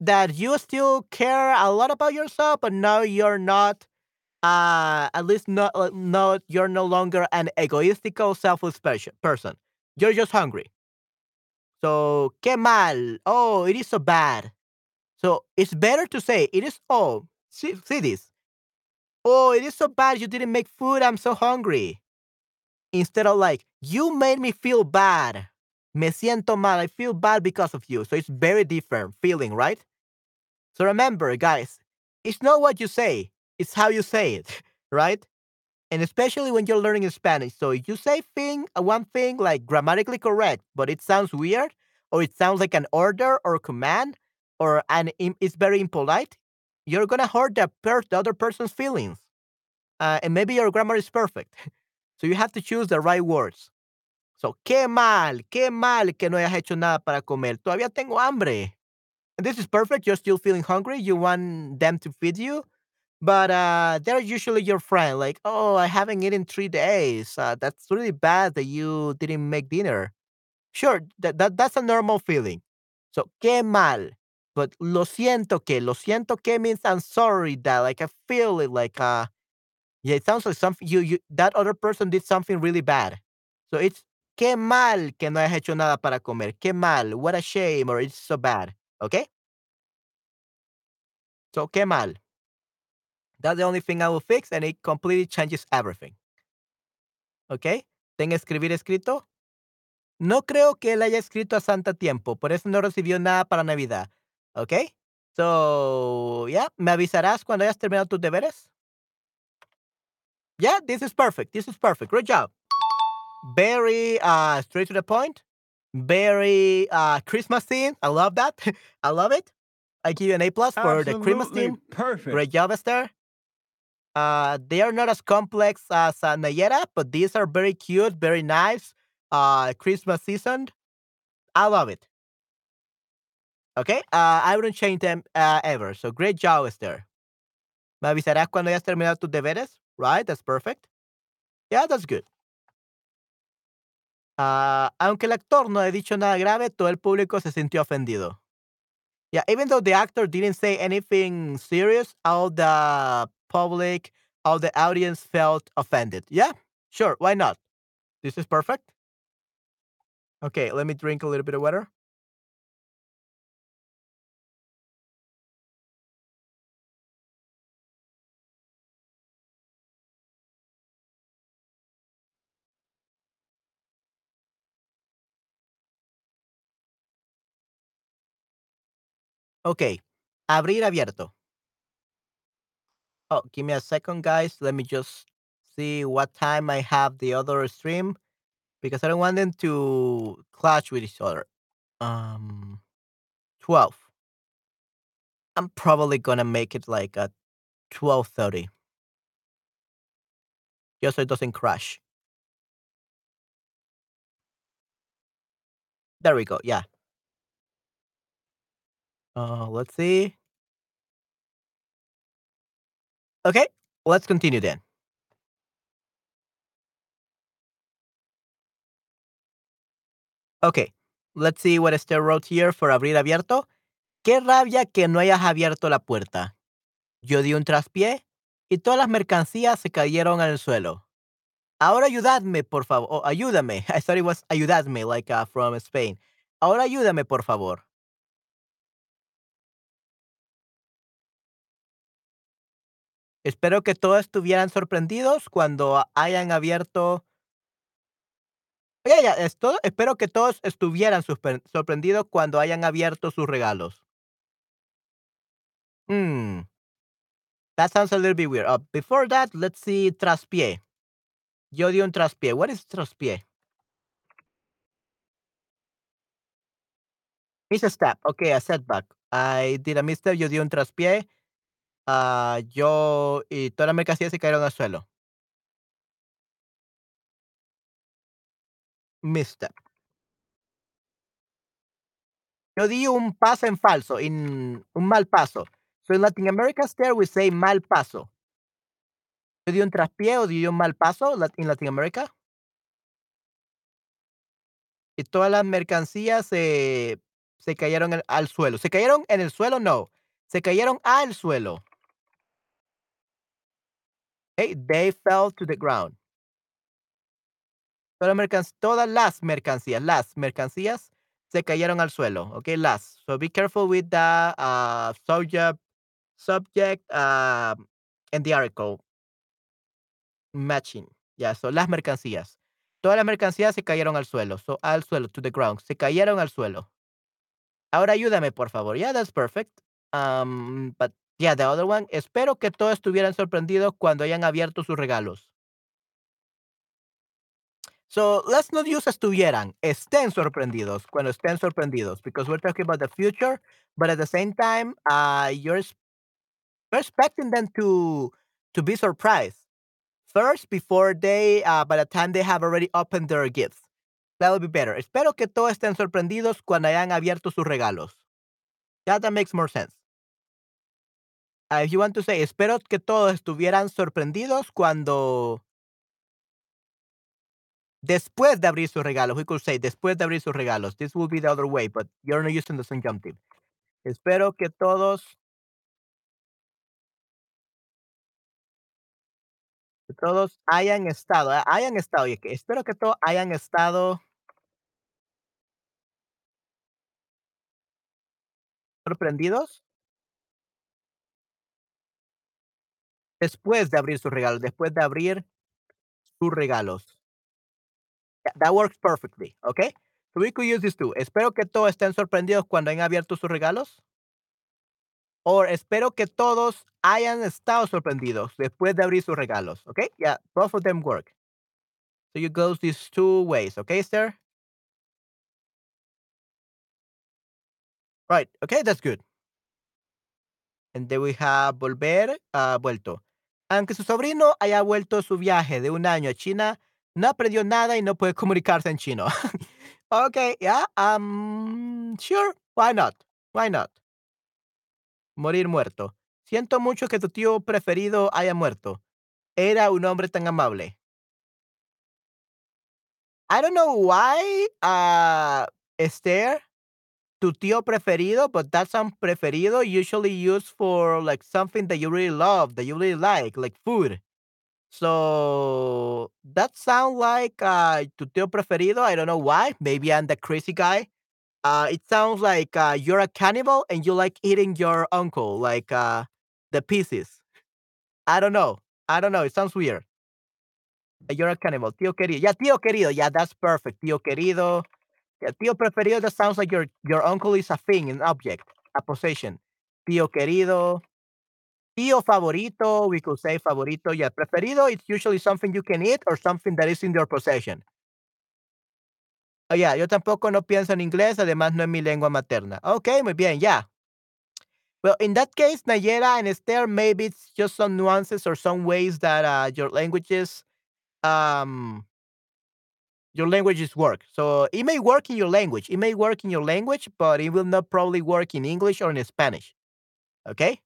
that you still care a lot about yourself, but now you're not. Uh, at least not, uh, not you're no longer an egoistical, selfish person. You're just hungry. So, qué mal. Oh, it is so bad. So it's better to say it is. Oh, see, see this. Oh, it is so bad you didn't make food. I'm so hungry. Instead of like, you made me feel bad. Me siento mal. I feel bad because of you. So it's very different feeling, right? So remember, guys, it's not what you say, it's how you say it, right? And especially when you're learning Spanish. So you say thing, uh, one thing like grammatically correct, but it sounds weird, or it sounds like an order or command, or an it's very impolite, you're gonna hurt the, per- the other person's feelings. Uh, and maybe your grammar is perfect. So you have to choose the right words. So, qué mal, qué mal que no hayas hecho nada para comer. Todavía tengo hambre. And this is perfect. You're still feeling hungry. You want them to feed you. But uh, they're usually your friend. Like, oh, I haven't eaten three days. Uh, that's really bad that you didn't make dinner. Sure, that, that that's a normal feeling. So, qué mal. But lo siento que, lo siento que means I'm sorry that, like, I feel it, like, uh, yeah, it sounds like something you you that other person did something really bad. So it's qué mal que no hayas hecho nada para comer. Qué mal. What a shame or it's so bad. Okay? So, qué mal. That's the only thing I will fix and it completely changes everything. Okay? ¿Ten escribir escrito? No creo que él haya escrito a Santa tiempo, por eso no recibió nada para Navidad. Okay? So, yeah, ¿me avisarás cuando hayas terminado tus deberes? Yeah, this is perfect. This is perfect. Great job. Very uh straight to the point. Very uh Christmas theme. I love that. I love it. I give you an A plus for the Christmas Absolutely theme. Perfect. Great job, Esther. Uh, they are not as complex as uh, Nayera, but these are very cute, very nice. Uh, Christmas season. I love it. Okay, uh, I wouldn't change them uh, ever. So great job, Esther. Me avisarás cuando hayas terminado tus deberes. Right, that's perfect. Yeah, that's good. Ah, aunque el actor no haya dicho nada grave, todo el público se sintió ofendido. Yeah, even though the actor didn't say anything serious, all the public, all the audience felt offended. Yeah, sure, why not? This is perfect. Okay, let me drink a little bit of water. Okay, abrir abierto. Oh, give me a second, guys. Let me just see what time I have the other stream because I don't want them to clash with each other. Um, 12. I'm probably gonna make it like at 12:30. Just so it doesn't crash. There we go. Yeah. Uh, let's see. Okay, let's continue then. Okay, let's see what Esther wrote here for abrir abierto. Qué rabia que no hayas abierto la puerta. Yo di un traspié y todas las mercancías se cayeron al suelo. Ahora ayudadme, por favor. Oh, ayúdame. I thought it was ayudadme, like uh, from Spain. Ahora ayúdame, por favor. Espero que todos estuvieran sorprendidos cuando hayan abierto. Ya, ya, esto, espero que todos estuvieran sorprendidos cuando hayan abierto sus regalos. Hmm. That sounds a little bit weird. Uh, before that, let's see traspié. Yo di un traspié. What is traspié? It's a step. Okay, a setback. I did a misstep. Yo di un traspié. Ah, yo y toda la mercancía se cayeron al suelo. Misstep. Yo di un paso en falso, in, un mal paso. So in Latin America stare we say mal paso. Yo di un traspié o di un mal paso in Latin America. Y todas las mercancías se, se cayeron al suelo. ¿Se cayeron en el suelo? No. Se cayeron al suelo. Okay, they fell to the ground. Todas, las mercancías, las mercancías se cayeron al suelo. Okay, las. So be careful with the uh, subject, subject uh, and the article matching. Ya, so las mercancías. Todas las mercancías se cayeron al suelo. So al suelo, to the ground. Se cayeron al suelo. Ahora ayúdame, por favor. Yeah, that's perfect. Um, but yeah, the other one. Espero que todos estuvieran sorprendidos cuando hayan abierto sus regalos. So let's not use estuvieran. Estén sorprendidos cuando estén sorprendidos because we're talking about the future, but at the same time, uh, you're, expecting them to to be surprised first before they, uh, by the time they have already opened their gifts. That would be better. Espero que todos estén sorprendidos cuando hayan abierto sus regalos. Yeah, that makes more sense uh, if you want to say, espero que todos estuvieran sorprendidos cuando después de abrir sus regalos. We could say después de abrir sus regalos. This will be the other way, but you're not using the subjunctive. Espero que todos que todos hayan estado, ah, hayan estado, y espero que todos hayan estado sorprendidos Después de abrir sus regalos, después de abrir sus regalos. That works perfectly, okay? So we could use this too. Espero que todos estén sorprendidos cuando hayan abierto sus regalos. O espero que todos hayan estado sorprendidos después de abrir sus regalos, okay? Yeah, both of them work. So you go these two ways, okay, Esther? Right, okay, that's good. And then we have volver, ah, vuelto. Aunque su sobrino haya vuelto su viaje de un año a China, no aprendió nada y no puede comunicarse en chino. okay, yeah, um, sure, why not? Why not? Morir muerto. Siento mucho que tu tío preferido haya muerto. Era un hombre tan amable. I don't know why, uh, Esther, tu tío preferido, but that sound preferido usually used for like something that you really love, that you really like, like food. So that sound like uh, tu tío preferido. I don't know why. Maybe I'm the crazy guy. Uh, it sounds like uh, you're a cannibal and you like eating your uncle, like uh, the pieces. I don't know. I don't know. It sounds weird. You're a cannibal. Tío querido. Yeah, tío querido. Yeah, that's perfect. Tío querido. Tío preferido. That sounds like your your uncle is a thing, an object, a possession. Tío querido. Tío favorito. We could say favorito. Yeah, preferido. It's usually something you can eat or something that is in your possession. Oh, yeah, yo tampoco no pienso en inglés, además no es mi lengua materna. Okay, muy bien, yeah. Well, in that case, Nayera and Esther, maybe it's just some nuances or some ways that uh, your languages, um, your languages work. So it may work in your language. It may work in your language, but it will not probably work in English or in Spanish. Okay.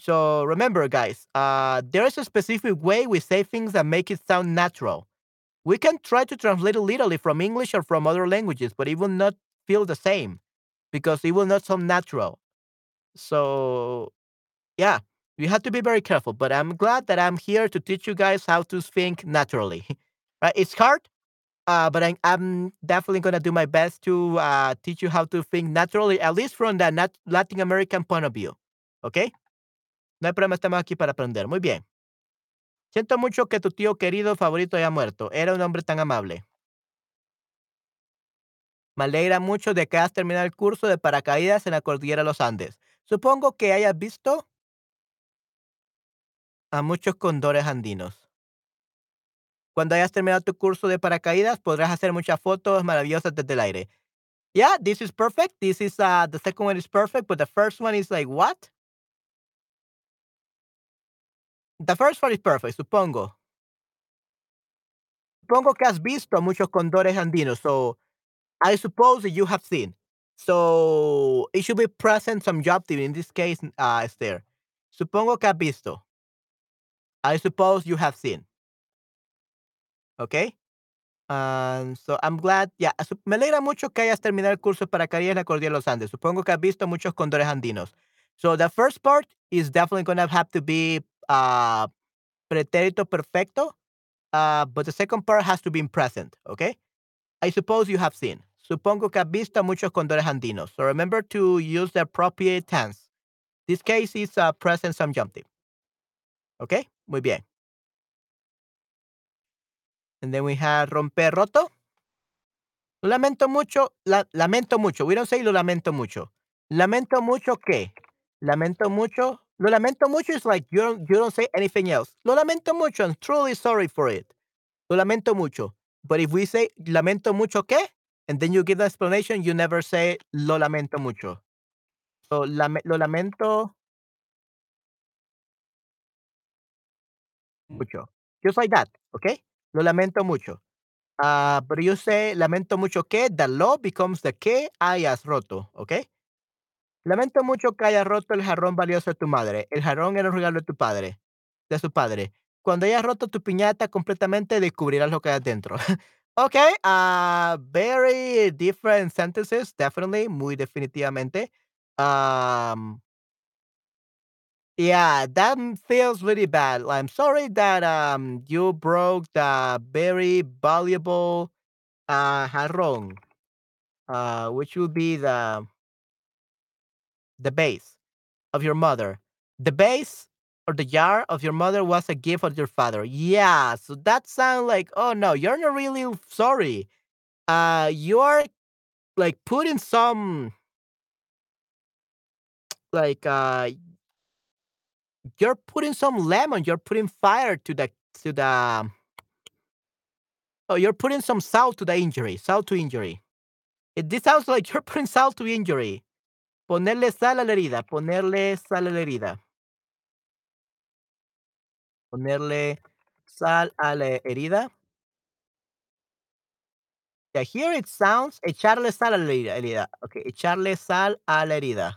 So remember, guys, uh, there is a specific way we say things that make it sound natural. We can try to translate it literally from English or from other languages, but it will not feel the same because it will not sound natural. So, yeah, you have to be very careful. But I'm glad that I'm here to teach you guys how to think naturally. right? It's hard, uh, but I, I'm definitely to do my best to uh, teach you how to think naturally, at least from the nat- Latin American point of view. ¿Ok? No hay problema, estamos aquí para aprender. Muy bien. Siento mucho que tu tío querido favorito haya muerto. Era un hombre tan amable. Me alegra mucho de que has terminado el curso de paracaídas en la cordillera de los Andes. Supongo que hayas visto a muchos condores andinos. Cuando hayas terminado tu curso de paracaídas, podrás hacer muchas fotos maravillosas desde el aire. Yeah, this is perfect. This is uh, the second one is perfect, but the first one is like what? The first one is perfect, supongo. Supongo que has visto muchos condores andinos, so I suppose you have seen. So it should be present subjunctive. In this case, uh, Esther. Supongo que has visto. I suppose you have seen. Okay. Um, so I'm glad. Yeah, me alegra mucho que hayas terminado el curso para paracaídas en la cordillera de los Andes. Supongo que has visto muchos condores andinos. So the first part is definitely going to have to be uh, pretérito perfecto, uh, but the second part has to be in present. Okay. I suppose you have seen. Supongo que has visto muchos condores andinos. So remember to use the appropriate tense. This case is uh, present subjunctive. Okay. Muy bien. And then we have romper roto. Lo lamento mucho, la, lamento mucho. We don't say lo lamento mucho. Lamento mucho qué? Lamento mucho. Lo lamento mucho is like you don't you don't say anything else. Lo lamento mucho. I'm truly sorry for it. Lo lamento mucho. But if we say lamento mucho qué? And then you give the explanation, you never say lo lamento mucho. So lo lamento mucho. Just like that, okay? Lo lamento mucho. Uh, but you say lamento mucho que the lo becomes the que hayas roto, okay? Lamento mucho que hayas roto el jarrón valioso de tu madre. El jarrón era un regalo de tu padre, de su padre. Cuando hayas roto tu piñata completamente, descubrirás lo que hay dentro. okay, uh, very different sentences, definitely, muy definitivamente. Um, yeah, that feels really bad. I'm sorry that um you broke the very valuable uh jarrón, uh, which would be the the base of your mother. The base or the jar of your mother was a gift of your father. Yeah, so that sounds like, oh no, you're not really sorry. Uh, you are like putting some like uh you're putting some lemon, you're putting fire to the to the oh, you're putting some salt to the injury, salt to injury. It, this sounds like you're putting salt to injury. Ponerle sal a la herida, ponerle sal a la herida. Ponerle sal a la herida. Yeah, here it sounds echarle sal a la herida. Okay, echarle sal a la herida.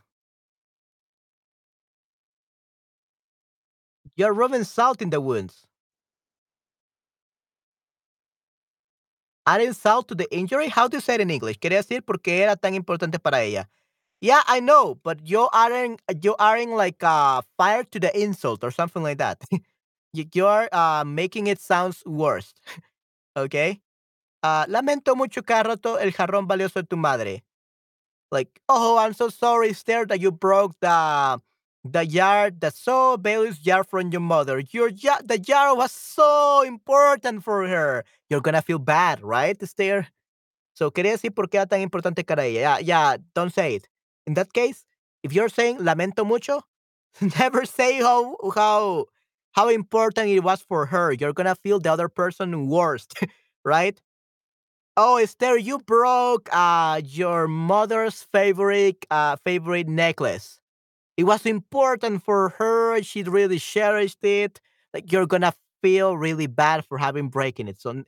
You're rubbing salt in the wounds. Adding salt to the injury? How do you say it in English? Quería decir por qué era tan importante para ella. Yeah, I know, but you're adding you're adding like uh fire to the insult or something like that. You- you're uh making it sounds worse. okay? Uh, lamento mucho que roto el jarrón valioso de tu madre. Like, oh, I'm so sorry, Esther, that you broke the the jar, the so valuable jar from your mother. Your jar, the jar was so important for her. You're gonna feel bad, right, Esther? So, quería decir por qué era tan importante para ella. Yeah, yeah, don't say it. In that case, if you're saying lamento mucho, never say how how how important it was for her. You're gonna feel the other person worst, right? Oh, Esther, you broke uh your mother's favorite uh favorite necklace. It was important for her. She really cherished it. Like you're gonna feel really bad for having breaking it. So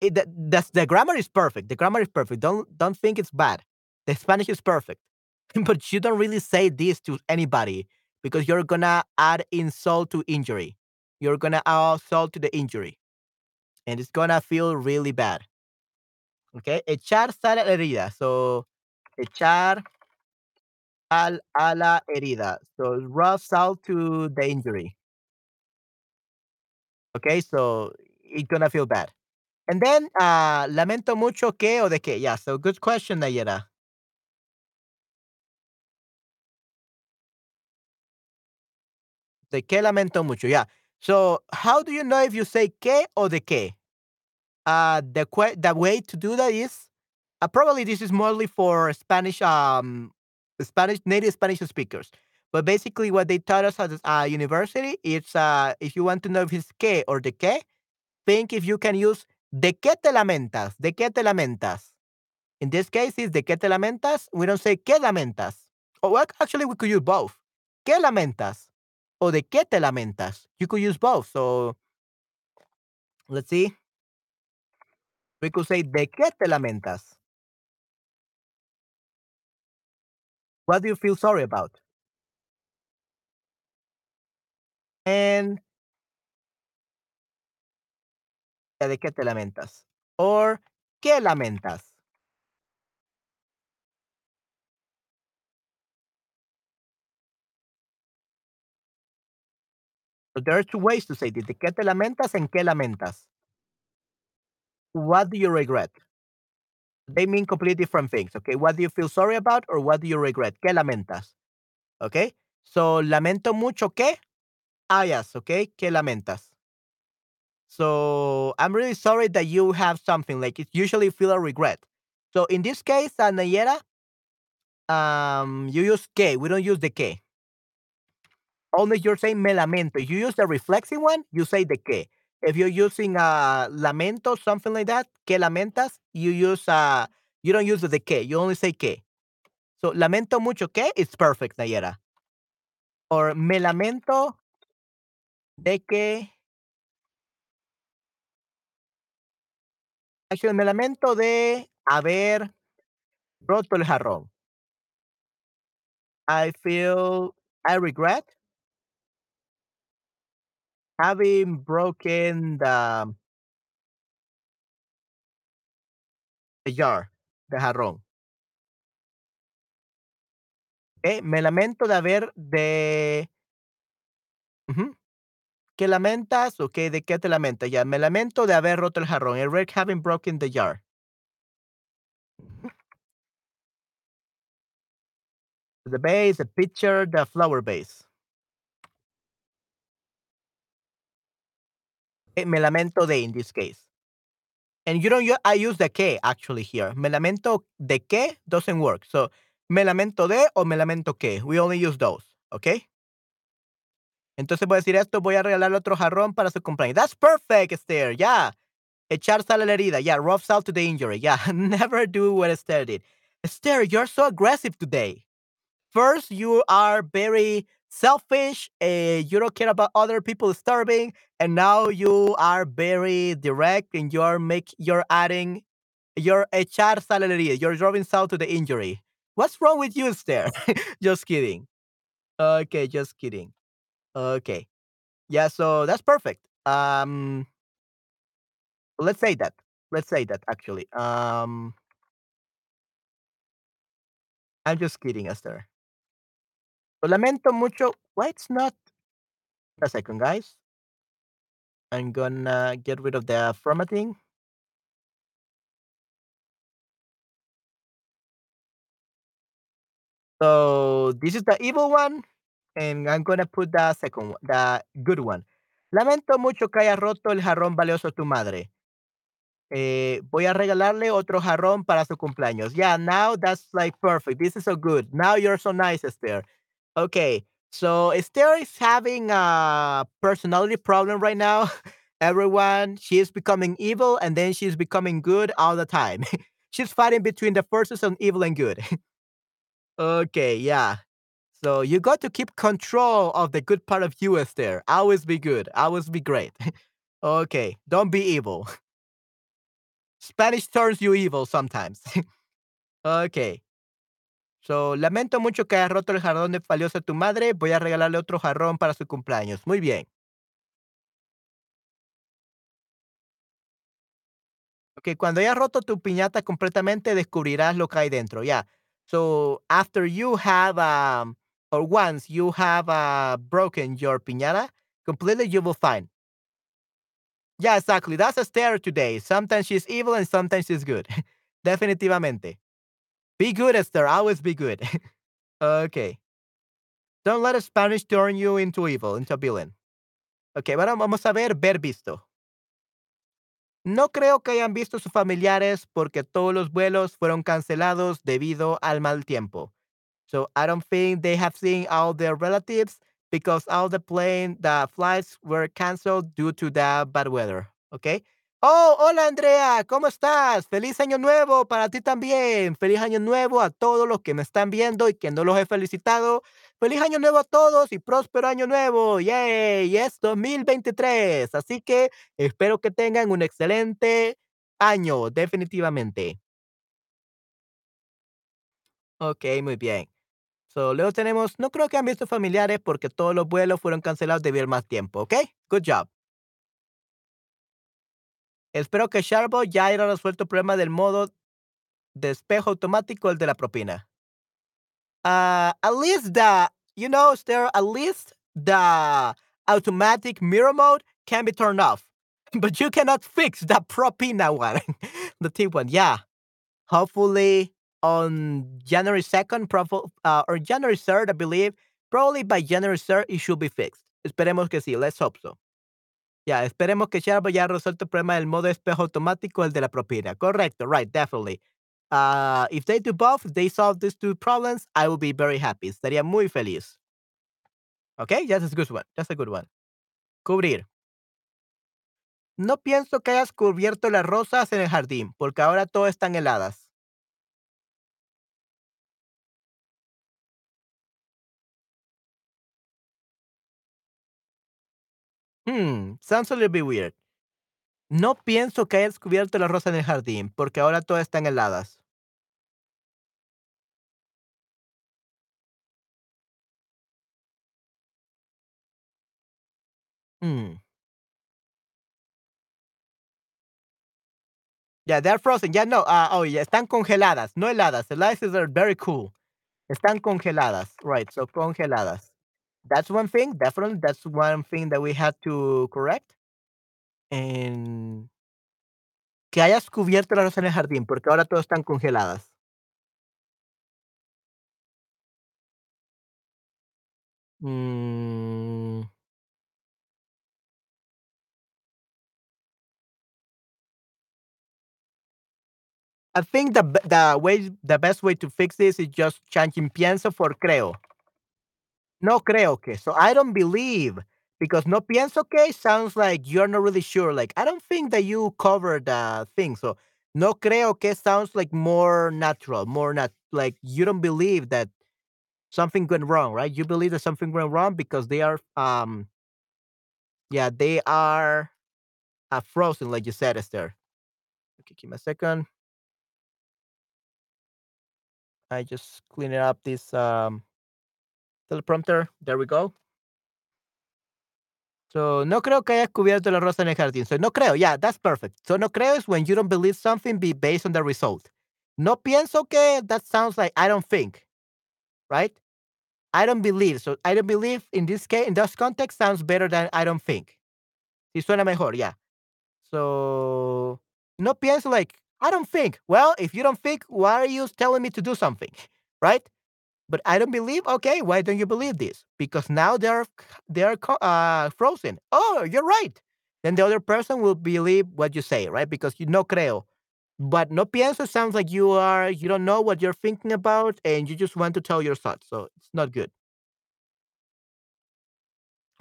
it, the, that's the grammar is perfect. The grammar is perfect. Don't don't think it's bad. The Spanish is perfect, but you don't really say this to anybody because you're gonna add insult to injury. You're gonna add insult to the injury, and it's gonna feel really bad. Okay, echar sal la herida. So echar sal a la herida. So rub salt to the injury. Okay, so it's gonna feel bad. And then, uh, lamento mucho que o de qué. Yeah, so good question, Nayera. De qué lamento mucho. Yeah. So how do you know if you say que or de qué? Uh, the que- the way to do that is uh, probably this is mostly for Spanish um Spanish native Spanish speakers. But basically, what they taught us at uh, university is uh, if you want to know if it's que or de qué, think if you can use de qué te lamentas, de qué te lamentas. In this case, is de qué te lamentas. We don't say qué lamentas. Oh, well, actually, we could use both. ¿Qué lamentas? O de qué te lamentas. You could use both. So let's see. We could say de qué te lamentas. What do you feel sorry about? And de qué te lamentas. Or qué lamentas. So there are two ways to say this. De qué te lamentas and qué lamentas. What do you regret? They mean completely different things. Okay. What do you feel sorry about or what do you regret? ¿Qué lamentas? Okay. So lamento mucho que hayas. Okay. ¿Qué lamentas? So I'm really sorry that you have something like it usually feel a regret. So in this case, uh, Nayera, um, you use que. We don't use the que. Only you're saying me lamento. You use the reflexive one, you say the que. If you're using uh lamento, something like that, que lamentas, you use uh you don't use the que. You only say que. So lamento mucho que it's perfect, Nayera. Or me lamento de que actually me lamento de haber roto el jarrón. I feel I regret having broken the, jar, the jarrón. Okay, me lamento de haber de ujú. ¿Qué lamentas? Okay, ¿de qué te lamentas? Ya, me lamento de haber roto el jarrón. I regret having broken the jar. The base, the pitcher, the flower base. Eh, me lamento de in this case. And you don't I use the que actually here. Me lamento de que doesn't work. So, me lamento de o me lamento que. We only use those, ¿okey? Entonces voy a decir esto, voy a regalarle otro jarrón para su cumpleaños. That's perfect, Esther, yeah. Echar sal a la herida, yeah. Rub salt to the injury, yeah. Never do what Esther did. Esther, you're so aggressive today. First, you are very selfish, you don't care about other people starving, and now you are very direct and you're make you're adding you're echar sal a la herida. You're rubbing salt to the injury. What's wrong with you, Esther? just kidding. Okay, just kidding. Okay. Yeah, so that's perfect. Um let's say that. Let's say that actually. Um I'm just kidding, Esther. Lamento mucho. Why it's not a second, guys. I'm gonna get rid of the formatting. So this is the evil one, and I'm gonna put the second one, the good one. Lamento mucho que hayas roto el jarrón valioso tu madre. Eh, voy a regalarle otro jarrón para su cumpleaños. Yeah, now that's like perfect. This is so good. Now you're so nice, Esther. Okay, so Esther is having a personality problem right now. Everyone, she is becoming evil and then she's becoming good all the time. she's fighting between the forces of evil and good. okay, yeah. So you got to keep control of the good part of you, Esther. Always be good. Always be great. okay, don't be evil. Spanish turns you evil sometimes. okay. So, lamento mucho que hayas roto el jarrón de valioso de tu madre. Voy a regalarle otro jarrón para su cumpleaños. Muy bien. Okay, cuando hayas roto tu piñata completamente, descubrirás lo que hay dentro. Yeah. So, after you have, um, or once you have uh, broken your piñata completely, you will find. Yeah, exactly. That's Esther today. Sometimes she's evil and sometimes she's good. Definitivamente. Be good, Esther. Always be good. okay. Don't let a Spanish turn you into evil, into a villain. Okay, bueno, vamos a ver ver visto. No creo que hayan visto sus familiares porque todos los vuelos fueron cancelados debido al mal tiempo. So I don't think they have seen all their relatives because all the plane, the flights were canceled due to the bad weather. Okay. Oh, hola Andrea, ¿cómo estás? Feliz año nuevo para ti también. Feliz año nuevo a todos los que me están viendo y que no los he felicitado. Feliz año nuevo a todos y próspero año nuevo. Yay, es 2023. Así que espero que tengan un excelente año, definitivamente. Ok, muy bien. So, luego tenemos, no creo que han visto familiares porque todos los vuelos fueron cancelados debido al más tiempo, ¿ok? Good job. Espero que Sharbo ya haya resuelto el problema del modo de espejo automático, el de la propina. Uh, at least the, you know, there at least the automatic mirror mode can be turned off. But you cannot fix the propina one, the tip one. Yeah. Hopefully on January 2nd uh, or January 3rd, I believe. Probably by January 3rd, it should be fixed. Esperemos que sí. Let's hope so. Ya, esperemos que Sharp ya resuelto el problema del modo espejo automático, el de la propina. Correcto, right, definitely. Uh, if they do both, they solve these two problems, I will be very happy. Estaría muy feliz. Okay, that's a good one. That's a good one. Cubrir. No pienso que hayas cubierto las rosas en el jardín, porque ahora todas están heladas. Hmm, sounds a little bit weird. No pienso que hayas cubierto la rosa en el jardín, porque ahora todas están heladas. Hmm. Yeah, they're frozen. Yeah, no. Uh, oh, yeah, están congeladas, no heladas. Ices are very cool. Están congeladas. Right, so congeladas. That's one thing, definitely. That's one thing that we had to correct. And que hayas cubierto la rosa en el jardín, porque ahora todas están congeladas. Mm, I think the the way the best way to fix this is just changing pienso for creo. No creo que. So I don't believe because no pienso que sounds like you're not really sure. Like I don't think that you covered the thing. So no creo que sounds like more natural, more not like you don't believe that something went wrong, right? You believe that something went wrong because they are um yeah, they are uh, frozen, like you said, Esther. Okay, give me a second. I just cleaning up this um teleprompter. There we go. So, no creo que hayas cubierto la rosa en el jardín. So, no creo. Yeah, that's perfect. So, no creo is when you don't believe something be based on the result. No pienso que that sounds like I don't think, right? I don't believe. So, I don't believe in this case, in this context sounds better than I don't think. Sí suena mejor, yeah. So, no pienso like I don't think. Well, if you don't think, why are you telling me to do something, right? But I don't believe. Okay, why don't you believe this? Because now they're they're uh, frozen. Oh, you're right. Then the other person will believe what you say, right? Because you no creo. But no pienso sounds like you are you don't know what you're thinking about and you just want to tell your thoughts. So it's not good.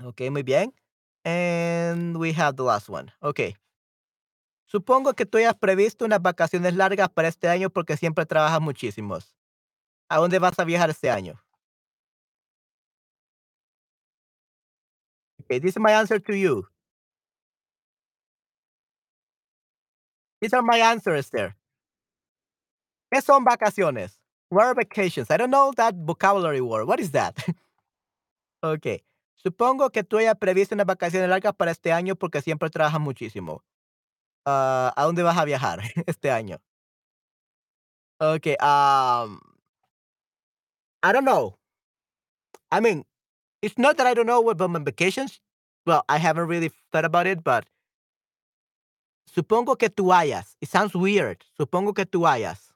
Okay, muy bien. And we have the last one. Okay. Supongo que tú hayas previsto unas vacaciones largas para este año porque siempre trabajas muchísimos. ¿A dónde vas a viajar este año? Okay, this is my answer to you. These are my answers there. ¿Qué son vacaciones? What are vacations? I don't know that vocabulary word. What is that? okay. Supongo que tú hayas previsto unas vacaciones largas para este año porque siempre trabajas muchísimo. Ah, ¿A dónde vas a viajar este año? Okay. Um, I don't know. I mean, it's not that I don't know about my vacations. Well, I haven't really thought about it, but supongo que tú hayas. It sounds weird. Supongo que tú hayas.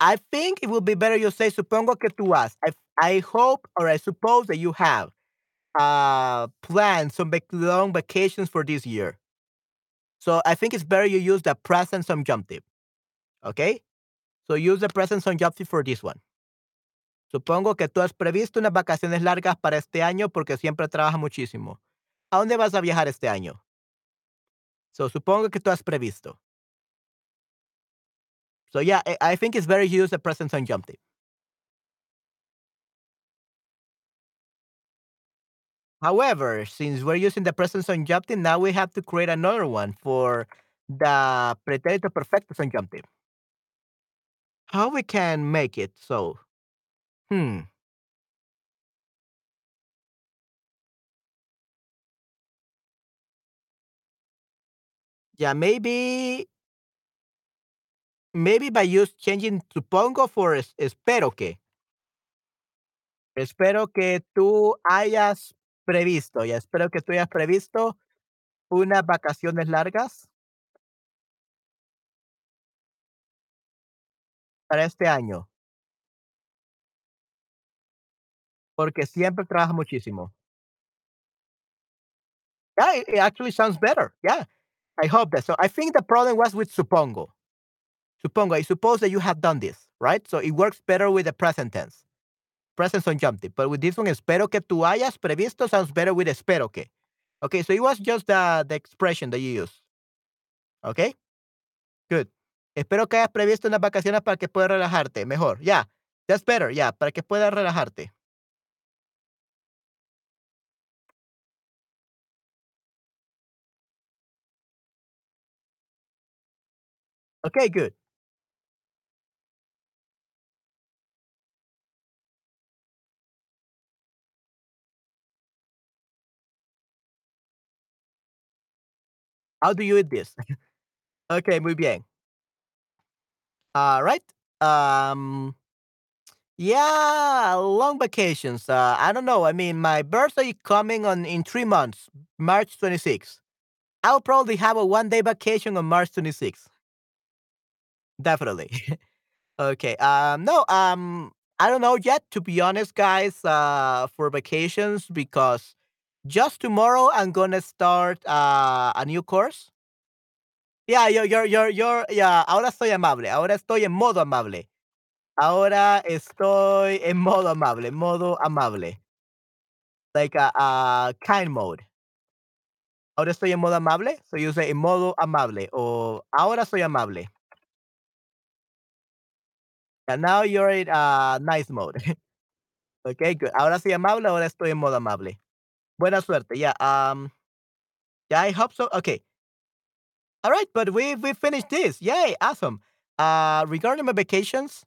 I think it would be better you say supongo que tú has. I, I hope or I suppose that you have uh planned some vac- long vacations for this year. So I think it's better you use the present subjunctive. Okay? So use the present subjunctive for this one. Supongo que tú has previsto unas vacaciones largas para este año porque siempre trabajas muchísimo. ¿A dónde vas a viajar este año? So supongo que tú has previsto. So yeah, I, think it's you use the present subjunctive. However, since we're using the present subjunctive, now we have to create another one for the pretérito perfecto subjunctive. How we can make it so? Hmm. Yeah, maybe maybe by use changing supongo for es- espero que. Espero que tú hayas previsto, ya espero que tú hayas previsto unas vacaciones largas para este año, porque siempre trabajas muchísimo. Yeah, it, actually sounds better. Yeah, I hope that. So I think the problem was with supongo. Supongo, I suppose that you have done this, right? So it works better with the present tense, present on subjunctive. But with this one, espero que tú hayas previsto sounds better with espero que. Okay, so it was just the, the expression that you use. Okay, good. Espero que hayas previsto unas vacaciones para que puedas relajarte. Mejor. Yeah, that's better. Yeah, para que puedas relajarte. Okay, good. How do you eat this? okay, muy bien. All right. Um, yeah, long vacations. Uh, I don't know. I mean, my birthday is coming on in three months, March 26th. I'll probably have a one day vacation on March 26th. Definitely. okay. Um, no. Um, I don't know yet, to be honest, guys, uh, for vacations because just tomorrow I'm gonna start uh, a new course. Yeah, you're, you're, you're, you're, yeah, ahora estoy amable. Ahora estoy en modo amable. Ahora estoy en modo amable, modo amable. Like a, a kind mode. Ahora estoy en modo amable, so you say en modo amable o ahora soy amable. And now you're in uh, nice mode. okay, good. Ahora soy amable, ahora estoy en modo amable. Buena suerte. Yeah. Um. Yeah, I hope so. Okay. All right, but we we finished this. Yay! Awesome. Uh, regarding my vacations,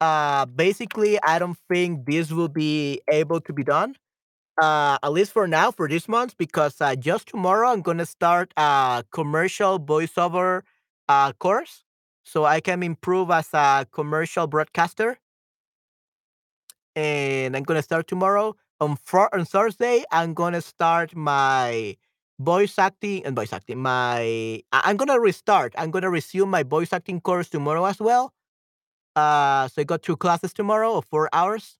uh, basically, I don't think this will be able to be done. Uh, at least for now, for this month, because uh, just tomorrow I'm gonna start a commercial voiceover uh course, so I can improve as a commercial broadcaster. and I'm gonna start tomorrow. On Fri on Thursday, I'm gonna start my voice acting and voice acting. My I'm gonna restart. I'm gonna resume my voice acting course tomorrow as well. Uh, so I got two classes tomorrow of four hours.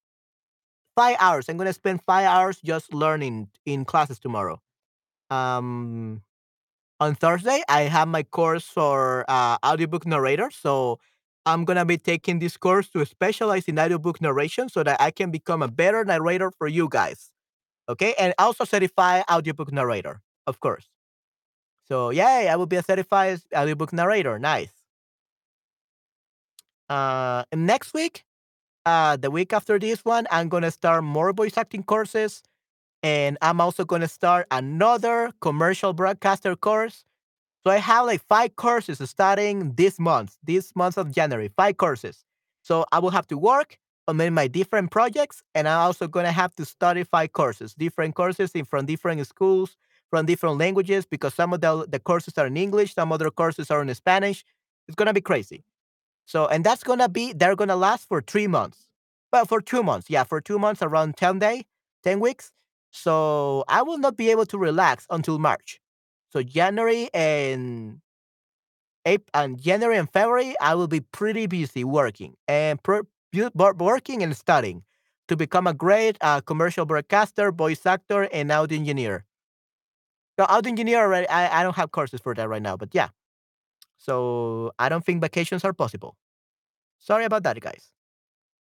Five hours. I'm gonna spend five hours just learning in classes tomorrow. Um, on Thursday, I have my course for uh, audiobook narrator. So I'm gonna be taking this course to specialize in audiobook narration so that I can become a better narrator for you guys. Okay, and also certified audiobook narrator, of course. So yay, I will be a certified audiobook narrator. Nice. Uh, next week, uh, the week after this one, I'm gonna start more voice acting courses, and I'm also gonna start another commercial broadcaster course so I have like five courses starting this month, this month of January, five courses. So I will have to work on my different projects, and I'm also gonna have to study five courses, different courses in, from different schools, from different languages, because some of the, the courses are in English, some other courses are in Spanish. It's gonna be crazy. So, and that's gonna be, they're gonna last for three months. Well, for two months, yeah, for two months, around 10 day, 10 weeks. So I will not be able to relax until March. So January and April and January and February, I will be pretty busy working and pr- working and studying to become a great uh, commercial broadcaster, voice actor, and audio engineer. So audio engineer, already, I, I don't have courses for that right now, but yeah. So I don't think vacations are possible. Sorry about that, guys.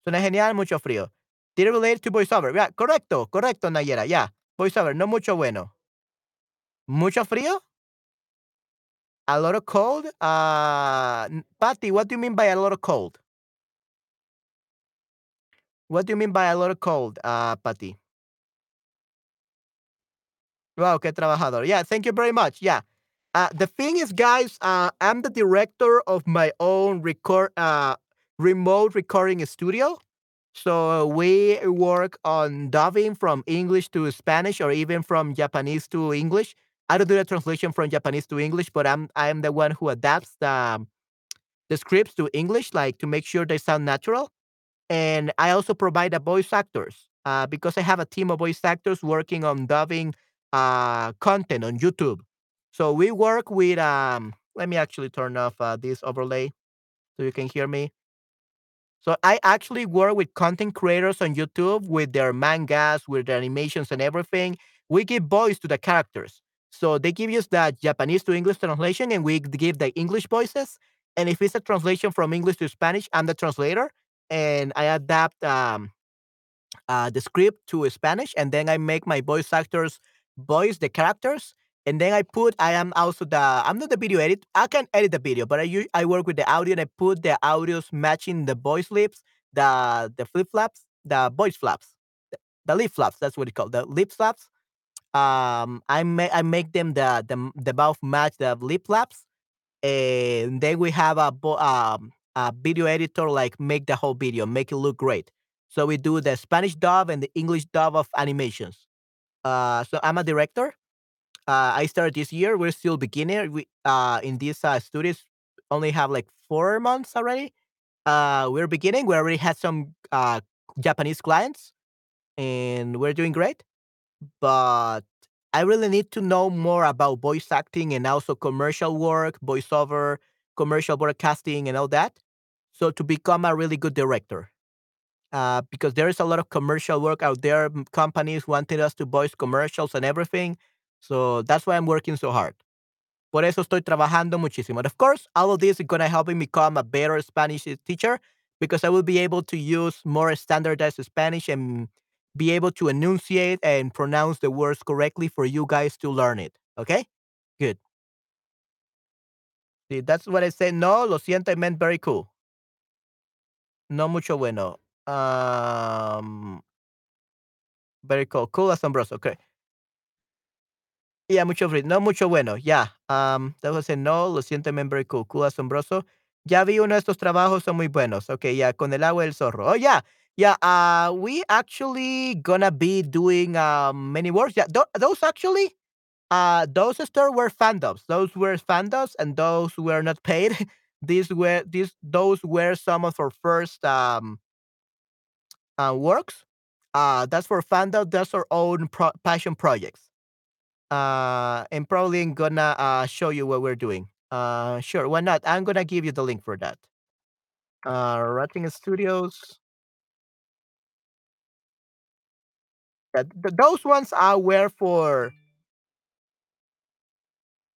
Suena genial, mucho frío. Did it relate to voiceover? Yeah, correcto, correcto, Nayera. Yeah, voiceover, no mucho bueno. Mucho frío? A lot of cold? Uh, Patty, what do you mean by a lot of cold? What do you mean by a lot of cold, uh, Patty? Wow, qué trabajador. Yeah, thank you very much. Yeah. Uh, the thing is, guys, uh, I'm the director of my own record, uh, remote recording studio. So we work on dubbing from English to Spanish or even from Japanese to English. I don't do the translation from Japanese to English, but I'm I'm the one who adapts the the scripts to English, like to make sure they sound natural. And I also provide the voice actors uh, because I have a team of voice actors working on dubbing uh, content on YouTube. So we work with. Um, let me actually turn off uh, this overlay so you can hear me. So I actually work with content creators on YouTube with their mangas, with their animations and everything. We give voice to the characters. So they give us the Japanese to English translation and we give the English voices. And if it's a translation from English to Spanish, I'm the translator and I adapt um, uh, the script to Spanish, and then I make my voice actors voice the characters, and then I put. I am also the. I'm not the video edit. I can edit the video, but I I work with the audio, and I put the audios matching the voice lips, the the flip flaps, the voice flaps, the, the lip flaps. That's what it's called. The lip flaps. Um, I make I make them the the the mouth match the lip flaps, and then we have a um a video editor like make the whole video, make it look great. So we do the Spanish dub and the English dub of animations. Uh, so I'm a director. Uh, I started this year. We're still beginner. We uh in these uh, studios only have like four months already. Uh, we're beginning. We already had some uh Japanese clients, and we're doing great. But I really need to know more about voice acting and also commercial work, voiceover, commercial broadcasting, and all that. So to become a really good director. Uh, because there is a lot of commercial work out there. Companies wanted us to voice commercials and everything. So that's why I'm working so hard. Por eso estoy trabajando muchísimo. And of course, all of this is going to help me become a better Spanish teacher because I will be able to use more standardized Spanish and be able to enunciate and pronounce the words correctly for you guys to learn it. Okay? Good. See, that's what I said. No, lo siento, I meant very cool. No mucho bueno. Um, very cool. Cool, asombroso. Okay. Yeah, mucho frío. No mucho bueno. Yeah. Um, that was a no. Lo siento, very cool. Cool, asombroso. Ya vi uno de estos trabajos, son muy buenos. Okay, yeah, con el agua del zorro. Oh, yeah. Yeah, uh, we actually gonna be doing um, many works. Yeah, tho- those actually Uh, those stores were fandoms. Those were fandoms, and those were not paid. these were these those were some of our first um uh, works. Uh, that's for fandom. That's our own pro- passion projects. Uh, and probably I'm gonna uh show you what we're doing. Uh, sure, why not? I'm gonna give you the link for that. Uh, Writing Studios. Uh, th- those ones are where for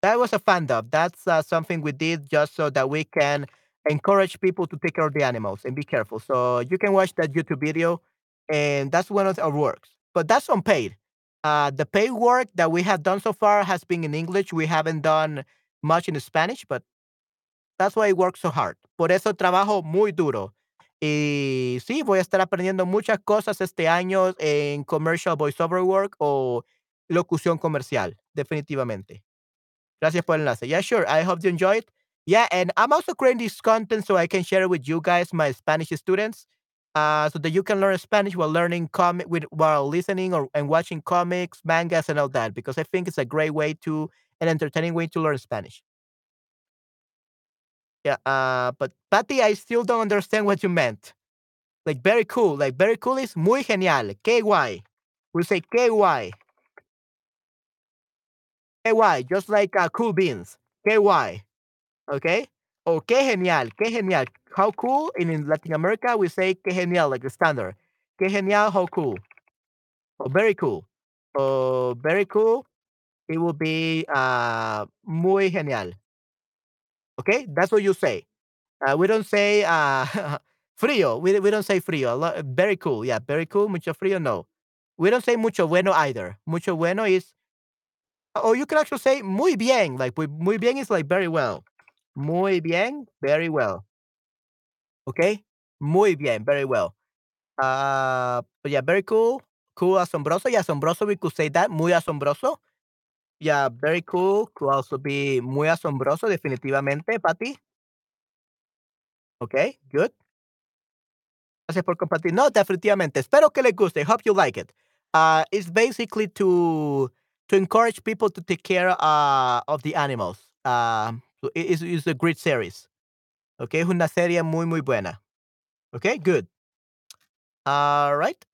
That was a fan dub. That's uh, something we did just so that we can encourage people to take care of the animals and be careful. So you can watch that YouTube video, and that's one of our works. But that's unpaid. Uh, the paid work that we have done so far has been in English. We haven't done much in Spanish, but that's why I work so hard. Por eso trabajo muy duro. Y sí, voy a estar aprendiendo muchas cosas este año en commercial voiceover work o locución comercial, definitivamente. Gracias por el enlace. Yeah, sure. I hope you enjoy it. Yeah, and I'm also creating this content so I can share it with you guys, my Spanish students, uh, so that you can learn Spanish while learning comic with while listening or and watching comics, mangas, and all that. Because I think it's a great way to an entertaining way to learn Spanish. Yeah. Uh, but Patty, I still don't understand what you meant. Like very cool. Like very cool is muy genial. KY. We say KY. guay. Just like uh, cool beans. Guay. Okay. Oh, qué genial, qué genial. How cool? And in Latin America, we say qué genial, like the standard. Qué genial, how cool. Oh, very cool. Oh, very cool. It will be uh, muy genial. Okay, that's what you say. Uh, we don't say uh, frío. We, we don't say frío. Very cool. Yeah, very cool. Mucho frío. No. We don't say mucho bueno either. Mucho bueno is, or you can actually say muy bien. Like muy bien is like very well. Muy bien, very well. Okay? Muy bien, very well. Uh, yeah, very cool. Cool, asombroso. Yeah, asombroso, we could say that. Muy asombroso. Yeah, very cool. Could also be muy asombroso, definitivamente, Patty. Okay, good. Gracias por compartir. No, definitivamente. Espero que les guste. Hope you like it. Uh, it's basically to to encourage people to take care uh, of the animals. Um, it's, it's a great series. Okay, una serie muy, muy buena. Okay, good. All right.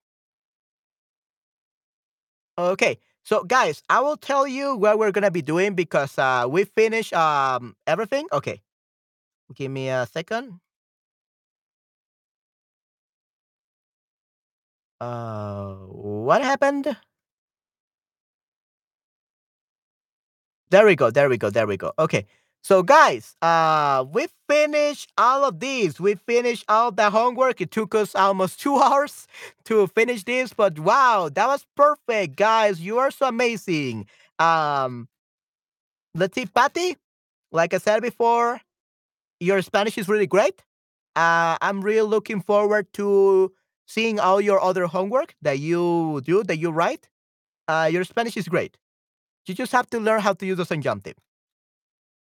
Okay. So guys, I will tell you what we're gonna be doing because uh we finished um everything. Okay. Give me a second. Uh what happened? There we go, there we go, there we go. Okay. So guys, uh we finished all of these. We finished all the homework. It took us almost two hours to finish this, but wow, that was perfect, guys. You are so amazing. Um let's see, Patty. Like I said before, your Spanish is really great. Uh, I'm really looking forward to seeing all your other homework that you do, that you write. Uh, your Spanish is great. You just have to learn how to use the subjunctive.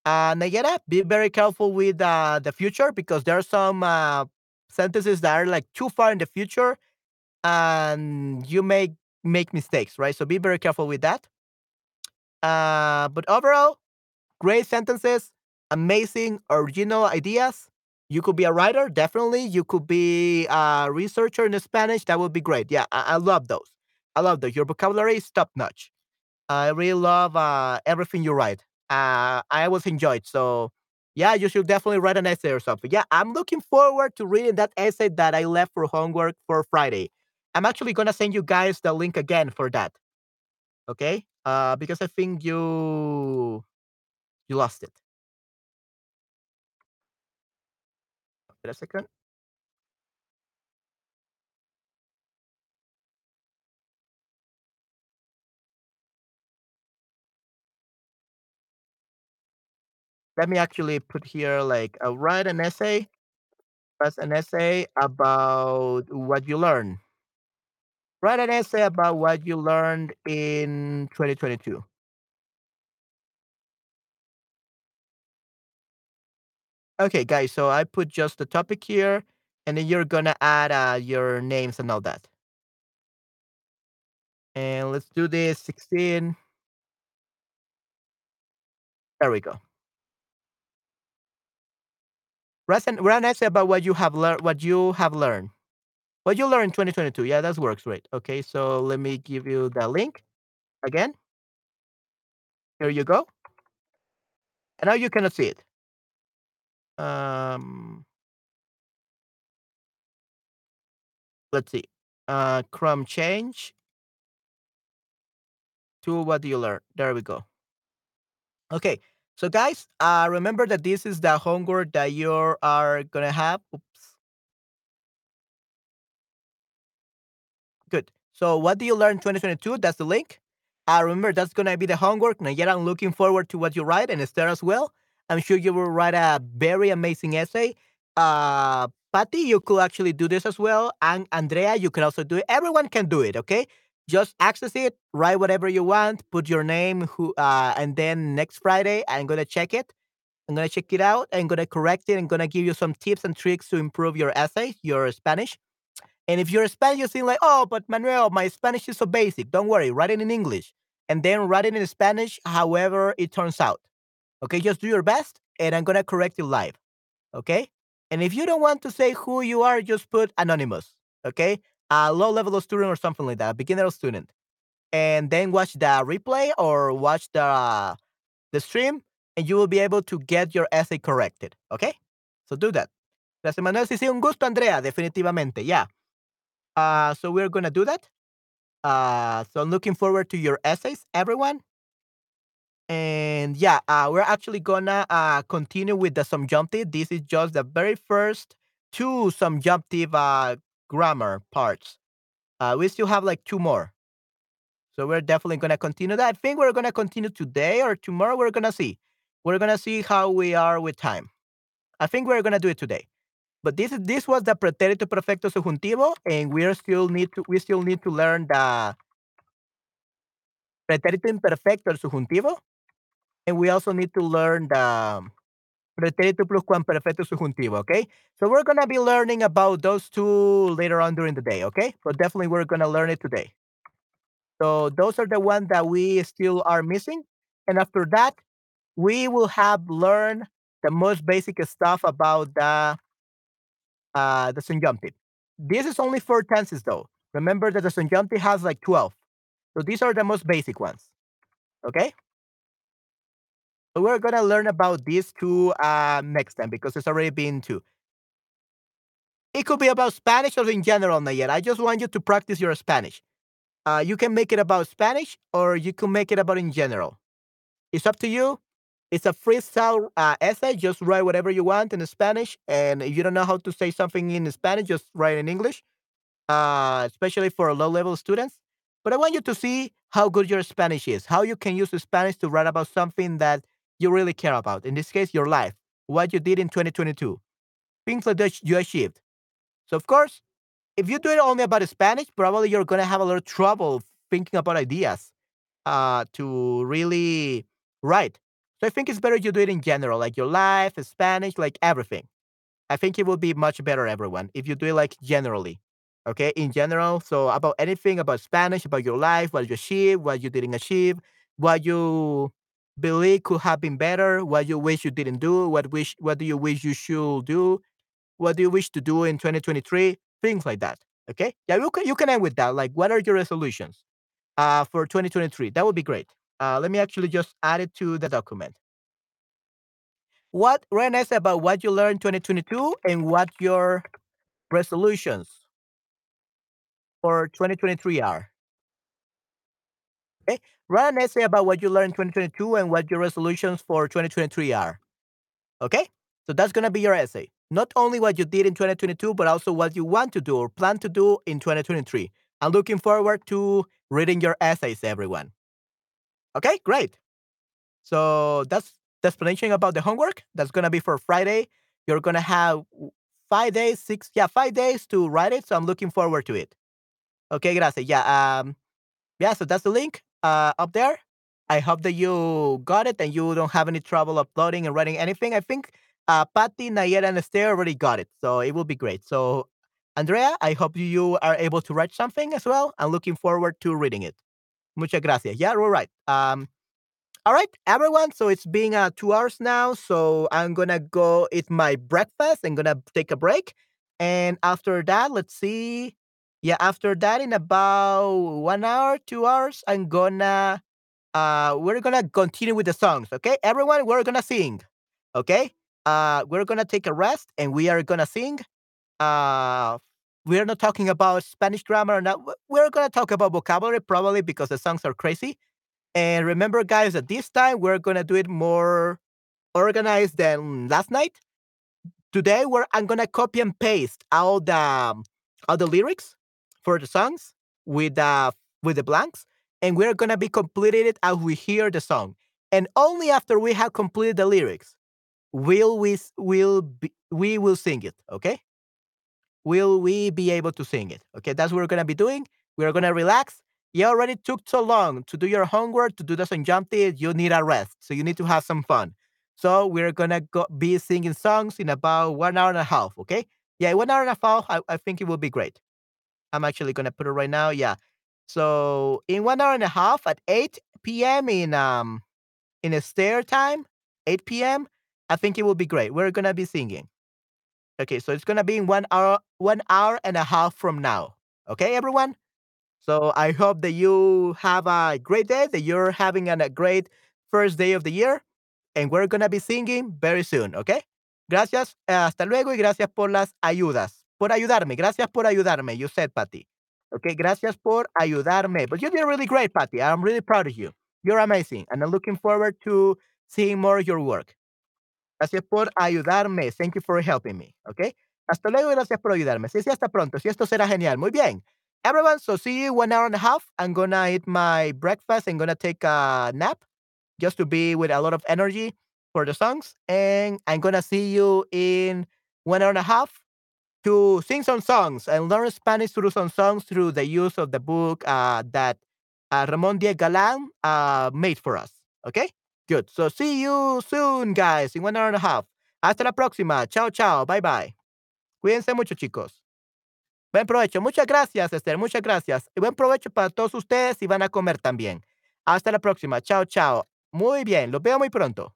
Uh, Nayera, be very careful with uh, the future because there are some uh, sentences that are like too far in the future and you may make mistakes, right? So be very careful with that. Uh, but overall, great sentences, amazing original ideas. You could be a writer, definitely. You could be a researcher in Spanish. That would be great. Yeah, I, I love those. I love those. Your vocabulary is top notch. I really love uh, everything you write. Uh, I was enjoyed. So Yeah, you should definitely write an essay or something. Yeah, I'm looking forward to reading that essay that I left for homework for Friday. I'm actually gonna send you guys the link again for that. Okay? Uh, because I think you you lost it. Wait a second. Let me actually put here like uh, write an essay. Write an essay about what you learned. Write an essay about what you learned in 2022. Okay, guys. So I put just the topic here, and then you're gonna add uh, your names and all that. And let's do this 16. There we go. Write an essay about what you have learned. What you have learned. What you learned in 2022. Yeah, that works great. Okay, so let me give you the link again. Here you go. And now you cannot see it. Um, let's see. Uh, Chrome change to what do you learn? There we go. Okay, so guys, uh, remember that this is the homework that you are gonna have. Oops. Good. So what do you learn in 2022? That's the link. Uh, remember, that's to be the homework. Nayera, I'm looking forward to what you write and Esther as well. I'm sure you will write a very amazing essay. Uh, Patty, you could actually do this as well. And Andrea, you can also do it. Everyone can do it, okay? Just access it, write whatever you want, put your name, who, uh, and then next Friday, I'm to check it. I'm to check it out. I'm to correct it. I'm to give you some tips and tricks to improve your essay, your Spanish. And if you're Spanish, you're saying like, oh, but Manuel, my Spanish is so basic. Don't worry, write it in English and then write it in Spanish, however it turns out. Okay, just do your best and I'm gonna correct you live. Okay? And if you don't want to say who you are, just put anonymous. Okay? A low level student or something like that, beginner student. And then watch the replay or watch the the stream, and you will be able to get your essay corrected. Okay? So do that. Gracias, Manuel. Sí, sí, un gusto, Andrea, definitivamente. Yeah. Uh, so we're gonna do that. Uh, so I'm looking forward to your essays, everyone. And yeah, uh, we're actually gonna uh, continue with the subjunctive. This is just the very first two subjunctive uh, grammar parts. Uh, we still have like two more. So we're definitely gonna continue that. I think we're gonna continue today or tomorrow. We're gonna see. We're gonna see how we are with time. I think we're gonna do it today. But this is this was the pretérito perfecto subjuntivo, and we still need to we still need to learn the pretérito imperfecto subjuntivo, and we also need to learn the pretérito pluscuamperfecto subjuntivo. Okay, so we're gonna be learning about those two later on during the day. Okay, but definitely we're gonna learn it today. So those are the ones that we still are missing, and after that, we will have learned the most basic stuff about the uh, the subjunctive. This is only four tenses though. Remember that the subjunctive has like 12. So these are the most basic ones. Okay? We're gonna learn about these two uh, next time because it's already been two. It could be about Spanish or in general, Nayera. I just want you to practice your Spanish. Uh, you can make it about Spanish or you can make it about in general. It's up to you. It's a freestyle uh, essay. Just write whatever you want in Spanish. And if you don't know how to say something in Spanish, just write in English, uh, especially for low level students. But I want you to see how good your Spanish is, how you can use Spanish to write about something that you really care about. In this case, your life, what you did in 2022, things that you achieved. So, of course, if you do it only about Spanish, probably you're going to have a lot of trouble thinking about ideas uh, to really write. So I think it's better you do it in general, like your life, Spanish, like everything. I think it will be much better, everyone, if you do it like generally. Okay, in general. So about anything about Spanish, about your life, what you achieved, what you didn't achieve, what you believe could have been better, what you wish you didn't do, what wish what do you wish you should do, what do you wish to do in 2023, things like that. Okay, yeah, you can you can end with that. Like, what are your resolutions uh, for 2023? That would be great. Uh, let me actually just add it to the document. what an essay about what you learned 2022 and what your resolutions for 2023 are. Okay, write an essay about what you learned in 2022 and what your resolutions for 2023 are. Okay, so that's gonna be your essay. Not only what you did in 2022, but also what you want to do or plan to do in 2023. I'm looking forward to reading your essays, everyone. Okay, great. So that's the explanation about the homework. That's gonna be for Friday. You're gonna have five days, six, yeah, five days to write it. So I'm looking forward to it. Okay, gracias. Yeah, um, yeah. So that's the link uh, up there. I hope that you got it and you don't have any trouble uploading and writing anything. I think uh, Patty, Nayera, and Esther already got it, so it will be great. So, Andrea, I hope you are able to write something as well. I'm looking forward to reading it. Muchas gracias. Yeah, all right. Um, all right, everyone. So it's been uh, two hours now. So I'm gonna go eat my breakfast. I'm gonna take a break, and after that, let's see. Yeah, after that, in about one hour, two hours, I'm gonna uh we're gonna continue with the songs. Okay, everyone, we're gonna sing. Okay, uh, we're gonna take a rest and we are gonna sing. Uh, we're not talking about Spanish grammar. Now we're gonna talk about vocabulary probably because the songs are crazy. And remember, guys, that this time we're gonna do it more organized than last night. Today, we're I'm gonna copy and paste all the all the lyrics for the songs with the with the blanks, and we're gonna be completing it as we hear the song. And only after we have completed the lyrics, will we will be, we will sing it. Okay, will we be able to sing it? Okay, that's what we're gonna be doing. We're gonna relax you already took so long to do your homework, to do the Sanjamti, you need a rest. So you need to have some fun. So we're gonna go be singing songs in about one hour and a half, okay? Yeah, one hour and a half, I, I think it will be great. I'm actually gonna put it right now. Yeah. So in one hour and a half at 8 p.m. in um in a stair time, 8 p.m., I think it will be great. We're gonna be singing. Okay, so it's gonna be in one hour, one hour and a half from now. Okay, everyone? So I hope that you have a great day, that you're having a great first day of the year, and we're to be singing very soon, okay? Gracias, eh, hasta luego y gracias por las ayudas. Por ayudarme, gracias por ayudarme, you said, Patty. Okay, gracias por ayudarme. But you did really great, Patty. I'm really proud of you. You're amazing, and I'm looking forward to seeing more of your work. Gracias por ayudarme. Thank you for helping me. Okay. Hasta luego gracias por ayudarme. Sí, sí, hasta pronto. Sí, esto será genial. Muy bien. everyone. So see you one hour and a half. I'm gonna eat my breakfast and gonna take a nap just to be with a lot of energy for the songs. And I'm gonna see you in one hour and a half to sing some songs and learn Spanish through some songs through the use of the book uh, that uh, Ramon Diaz Galan uh, made for us. Okay? Good. So see you soon, guys, in one hour and a half. Hasta la próxima. Chao, chao. Bye, bye. Cuídense mucho, chicos. Buen provecho. Muchas gracias, Esther. Muchas gracias. Y buen provecho para todos ustedes y van a comer también. Hasta la próxima. Chao, chao. Muy bien. Los veo muy pronto.